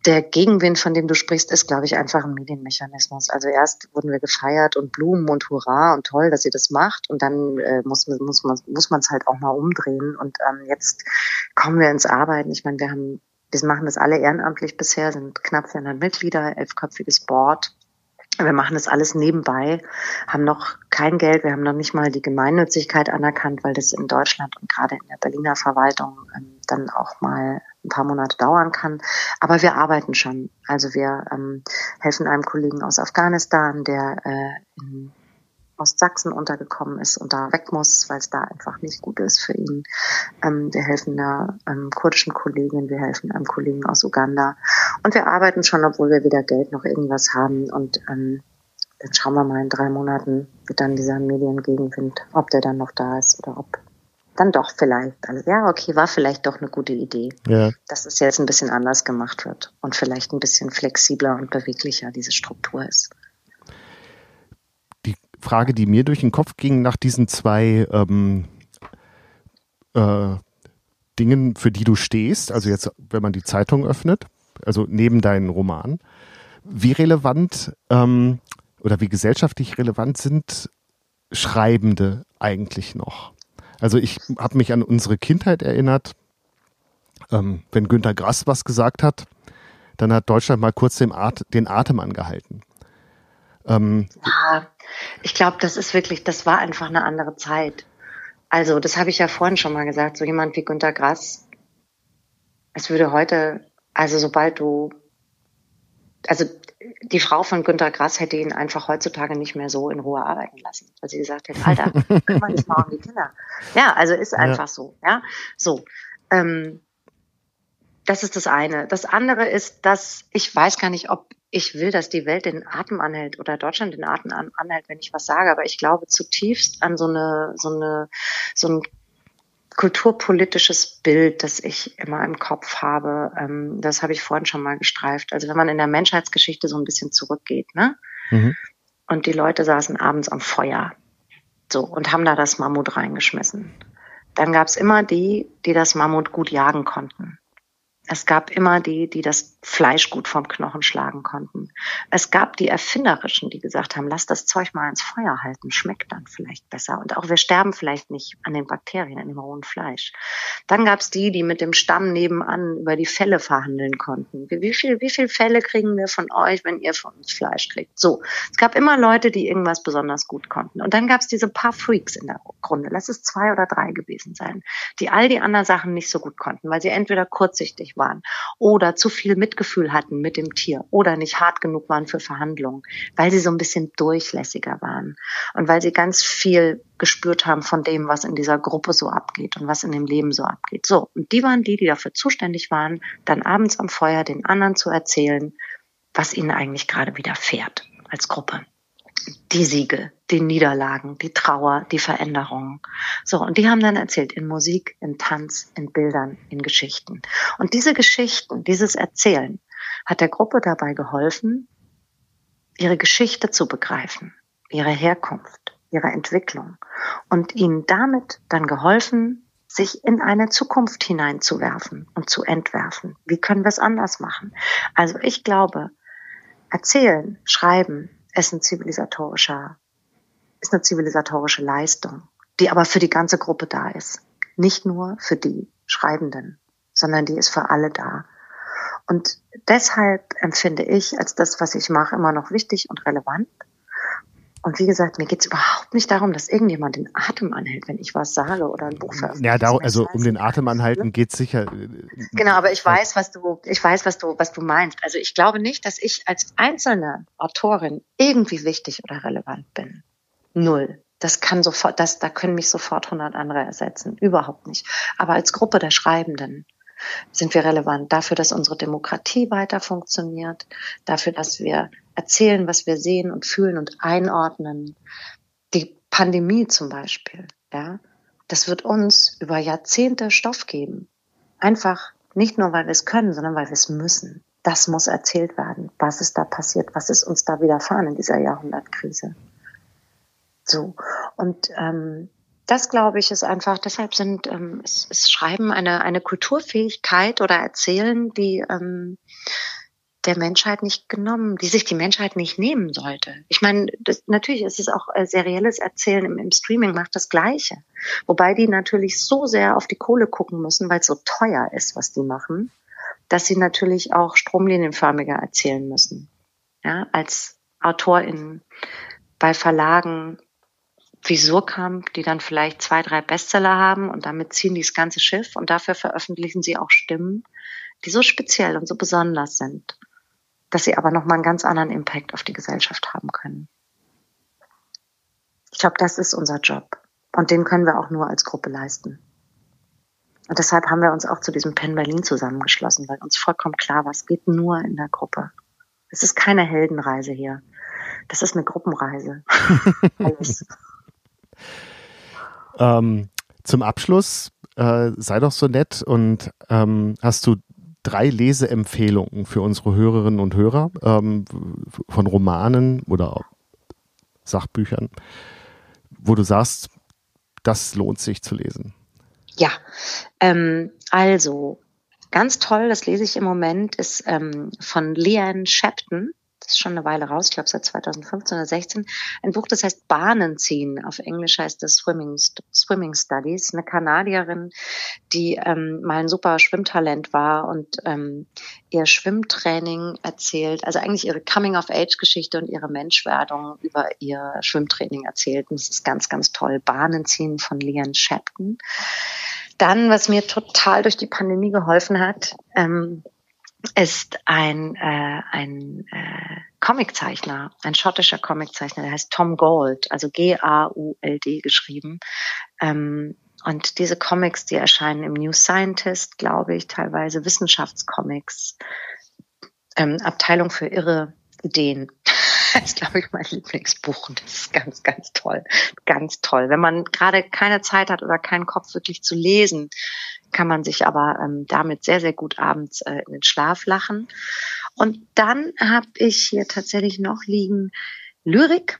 Speaker 4: der Gegenwind, von dem du sprichst, ist, glaube ich, einfach ein Medienmechanismus. Also erst wurden wir gefeiert und Blumen und Hurra und toll, dass sie das macht. Und dann äh, muss, muss man muss man es halt auch mal umdrehen. Und ähm, jetzt kommen wir ins Arbeiten. Ich meine, wir haben, wir machen das alle ehrenamtlich bisher, sind knapp 400 Mitglieder, elfköpfiges Board. Wir machen das alles nebenbei, haben noch kein Geld, wir haben noch nicht mal die Gemeinnützigkeit anerkannt, weil das in Deutschland und gerade in der Berliner Verwaltung ähm, dann auch mal ein paar Monate dauern kann. Aber wir arbeiten schon. Also wir ähm, helfen einem Kollegen aus Afghanistan, der äh, in Ostsachsen untergekommen ist und da weg muss, weil es da einfach nicht gut ist für ihn. Ähm, wir helfen einer ähm, kurdischen Kollegin, wir helfen einem Kollegen aus Uganda. Und wir arbeiten schon, obwohl wir weder Geld noch irgendwas haben. Und ähm, jetzt schauen wir mal in drei Monaten, wird dann dieser Mediengegenwind, ob der dann noch da ist oder ob dann doch vielleicht, also ja, okay, war vielleicht doch eine gute Idee, ja. dass es jetzt ein bisschen anders gemacht wird und vielleicht ein bisschen flexibler und beweglicher diese Struktur ist.
Speaker 1: Frage, die mir durch den Kopf ging nach diesen zwei ähm, äh, Dingen, für die du stehst, also jetzt, wenn man die Zeitung öffnet, also neben deinen Roman, wie relevant ähm, oder wie gesellschaftlich relevant sind Schreibende eigentlich noch? Also ich habe mich an unsere Kindheit erinnert. Ähm, wenn Günter Grass was gesagt hat, dann hat Deutschland mal kurz den, At den Atem angehalten.
Speaker 4: Ähm, ja, ich glaube, das ist wirklich, das war einfach eine andere Zeit. Also, das habe ich ja vorhin schon mal gesagt, so jemand wie Günter Grass, es würde heute, also sobald du, also die Frau von Günter Grass hätte ihn einfach heutzutage nicht mehr so in Ruhe arbeiten lassen, weil sie gesagt hätte, Alter, kümmere dich mal um die Kinder. Ja, also ist einfach ja. so, ja. So. Ähm, das ist das eine. Das andere ist, dass ich weiß gar nicht, ob ich will, dass die Welt den Atem anhält oder Deutschland den Atem anhält, wenn ich was sage, aber ich glaube zutiefst an so eine, so eine, so ein kulturpolitisches Bild, das ich immer im Kopf habe. Ähm, das habe ich vorhin schon mal gestreift. Also wenn man in der Menschheitsgeschichte so ein bisschen zurückgeht, ne? Mhm. Und die Leute saßen abends am Feuer. So, und haben da das Mammut reingeschmissen. Dann gab es immer die, die das Mammut gut jagen konnten. Es gab immer die, die das Fleisch gut vom Knochen schlagen konnten. Es gab die Erfinderischen, die gesagt haben, lass das Zeug mal ins Feuer halten, schmeckt dann vielleicht besser. Und auch wir sterben vielleicht nicht an den Bakterien, dem rohen Fleisch. Dann gab es die, die mit dem Stamm nebenan über die Fälle verhandeln konnten. Wie viel, wie viel Fälle kriegen wir von euch, wenn ihr von uns Fleisch kriegt? So. Es gab immer Leute, die irgendwas besonders gut konnten. Und dann gab es diese paar Freaks in der Grunde. Lass es zwei oder drei gewesen sein, die all die anderen Sachen nicht so gut konnten, weil sie entweder kurzsichtig waren oder zu viel Mitgefühl hatten mit dem Tier oder nicht hart genug waren für Verhandlungen, weil sie so ein bisschen durchlässiger waren und weil sie ganz viel gespürt haben von dem, was in dieser Gruppe so abgeht und was in dem Leben so abgeht. So, und die waren die, die dafür zuständig waren, dann abends am Feuer den anderen zu erzählen, was ihnen eigentlich gerade widerfährt als Gruppe die Siege, die Niederlagen, die Trauer, die Veränderungen. So, und die haben dann erzählt in Musik, in Tanz, in Bildern, in Geschichten. Und diese Geschichten, dieses Erzählen hat der Gruppe dabei geholfen, ihre Geschichte zu begreifen, ihre Herkunft, ihre Entwicklung und ihnen damit dann geholfen, sich in eine Zukunft hineinzuwerfen und zu entwerfen. Wie können wir es anders machen? Also ich glaube, erzählen, schreiben, ist ein zivilisatorischer, ist eine zivilisatorische Leistung, die aber für die ganze Gruppe da ist. Nicht nur für die Schreibenden, sondern die ist für alle da. Und deshalb empfinde ich als das, was ich mache, immer noch wichtig und relevant. Und wie gesagt, mir geht es überhaupt nicht darum, dass irgendjemand den Atem anhält, wenn ich was sage oder ein Buch veröffentliche.
Speaker 1: Ja, darum, also um den Atem anhalten geht sicher. Äh,
Speaker 4: genau, aber ich weiß, was du, ich weiß, was du, was du meinst. Also ich glaube nicht, dass ich als einzelne Autorin irgendwie wichtig oder relevant bin. Null. Das kann sofort, das, da können mich sofort hundert andere ersetzen. Überhaupt nicht. Aber als Gruppe der Schreibenden sind wir relevant dafür, dass unsere Demokratie weiter funktioniert, dafür, dass wir erzählen, was wir sehen und fühlen und einordnen. Die Pandemie zum Beispiel, ja, das wird uns über Jahrzehnte Stoff geben. Einfach nicht nur, weil wir es können, sondern weil wir es müssen. Das muss erzählt werden. Was ist da passiert? Was ist uns da widerfahren in dieser Jahrhundertkrise? So. Und ähm, das glaube ich ist einfach, deshalb sind ähm, ist, ist Schreiben eine, eine Kulturfähigkeit oder Erzählen, die ähm, der Menschheit nicht genommen, die sich die Menschheit nicht nehmen sollte. Ich meine, das, natürlich ist es auch äh, serielles Erzählen im, im Streaming macht das Gleiche. Wobei die natürlich so sehr auf die Kohle gucken müssen, weil es so teuer ist, was die machen, dass sie natürlich auch stromlinienförmiger erzählen müssen. Ja, als AutorInnen bei Verlagen wie Surkamp, die dann vielleicht zwei, drei Bestseller haben und damit ziehen die das ganze Schiff und dafür veröffentlichen sie auch Stimmen, die so speziell und so besonders sind dass sie aber nochmal einen ganz anderen Impact auf die Gesellschaft haben können. Ich glaube, das ist unser Job. Und den können wir auch nur als Gruppe leisten. Und deshalb haben wir uns auch zu diesem Penn Berlin zusammengeschlossen, weil uns vollkommen klar war, es geht nur in der Gruppe. Es ist keine Heldenreise hier. Das ist eine Gruppenreise.
Speaker 1: ähm, zum Abschluss äh, sei doch so nett und ähm, hast du drei Leseempfehlungen für unsere Hörerinnen und Hörer ähm, von Romanen oder Sachbüchern, wo du sagst, das lohnt sich zu lesen.
Speaker 4: Ja, ähm, also ganz toll, das lese ich im Moment, ist ähm, von Leanne Shepton ist schon eine Weile raus, ich glaube seit 2015 oder 16, ein Buch, das heißt Bahnen ziehen. Auf Englisch heißt es Swimming, Swimming Studies. Eine Kanadierin, die ähm, mal ein super Schwimmtalent war und ähm, ihr Schwimmtraining erzählt, also eigentlich ihre Coming-of-Age-Geschichte und ihre Menschwerdung über ihr Schwimmtraining erzählt. Und das ist ganz, ganz toll. Bahnen ziehen von Leon Shepton. Dann, was mir total durch die Pandemie geholfen hat, ähm, ist ein, äh, ein äh, Comiczeichner, ein schottischer Comiczeichner, der heißt Tom Gold, also G-A-U-L-D geschrieben. Ähm, und diese Comics, die erscheinen im New Scientist, glaube ich, teilweise Wissenschaftscomics, ähm, Abteilung für irre Ideen. Das ist, glaube ich, mein Lieblingsbuch und das ist ganz, ganz toll. Ganz toll. Wenn man gerade keine Zeit hat oder keinen Kopf wirklich zu lesen, kann man sich aber ähm, damit sehr, sehr gut abends äh, in den Schlaf lachen. Und dann habe ich hier tatsächlich noch liegen Lyrik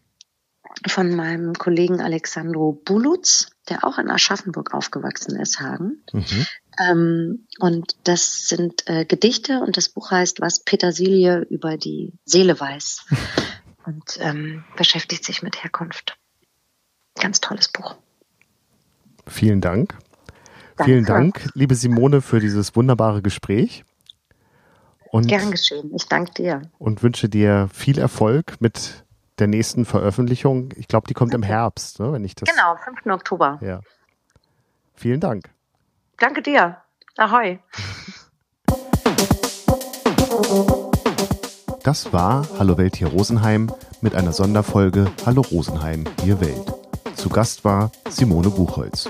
Speaker 4: von meinem Kollegen Alexandro Bulutz, der auch in Aschaffenburg aufgewachsen ist, Hagen. Mhm. Ähm, und das sind äh, Gedichte und das Buch heißt, was Petersilie über die Seele weiß. und ähm, beschäftigt sich mit Herkunft. Ganz tolles Buch.
Speaker 1: Vielen Dank. Danke. Vielen Dank, liebe Simone, für dieses wunderbare Gespräch.
Speaker 4: Und, Gern geschehen. Ich danke dir.
Speaker 1: Und wünsche dir viel Erfolg mit der nächsten Veröffentlichung. Ich glaube, die kommt im Herbst, ne, wenn ich das.
Speaker 4: Genau, 5. Oktober.
Speaker 1: Ja. Vielen Dank.
Speaker 4: Danke dir. Ahoi.
Speaker 1: Das war Hallo Welt hier Rosenheim mit einer Sonderfolge Hallo Rosenheim hier Welt. Zu Gast war Simone Buchholz.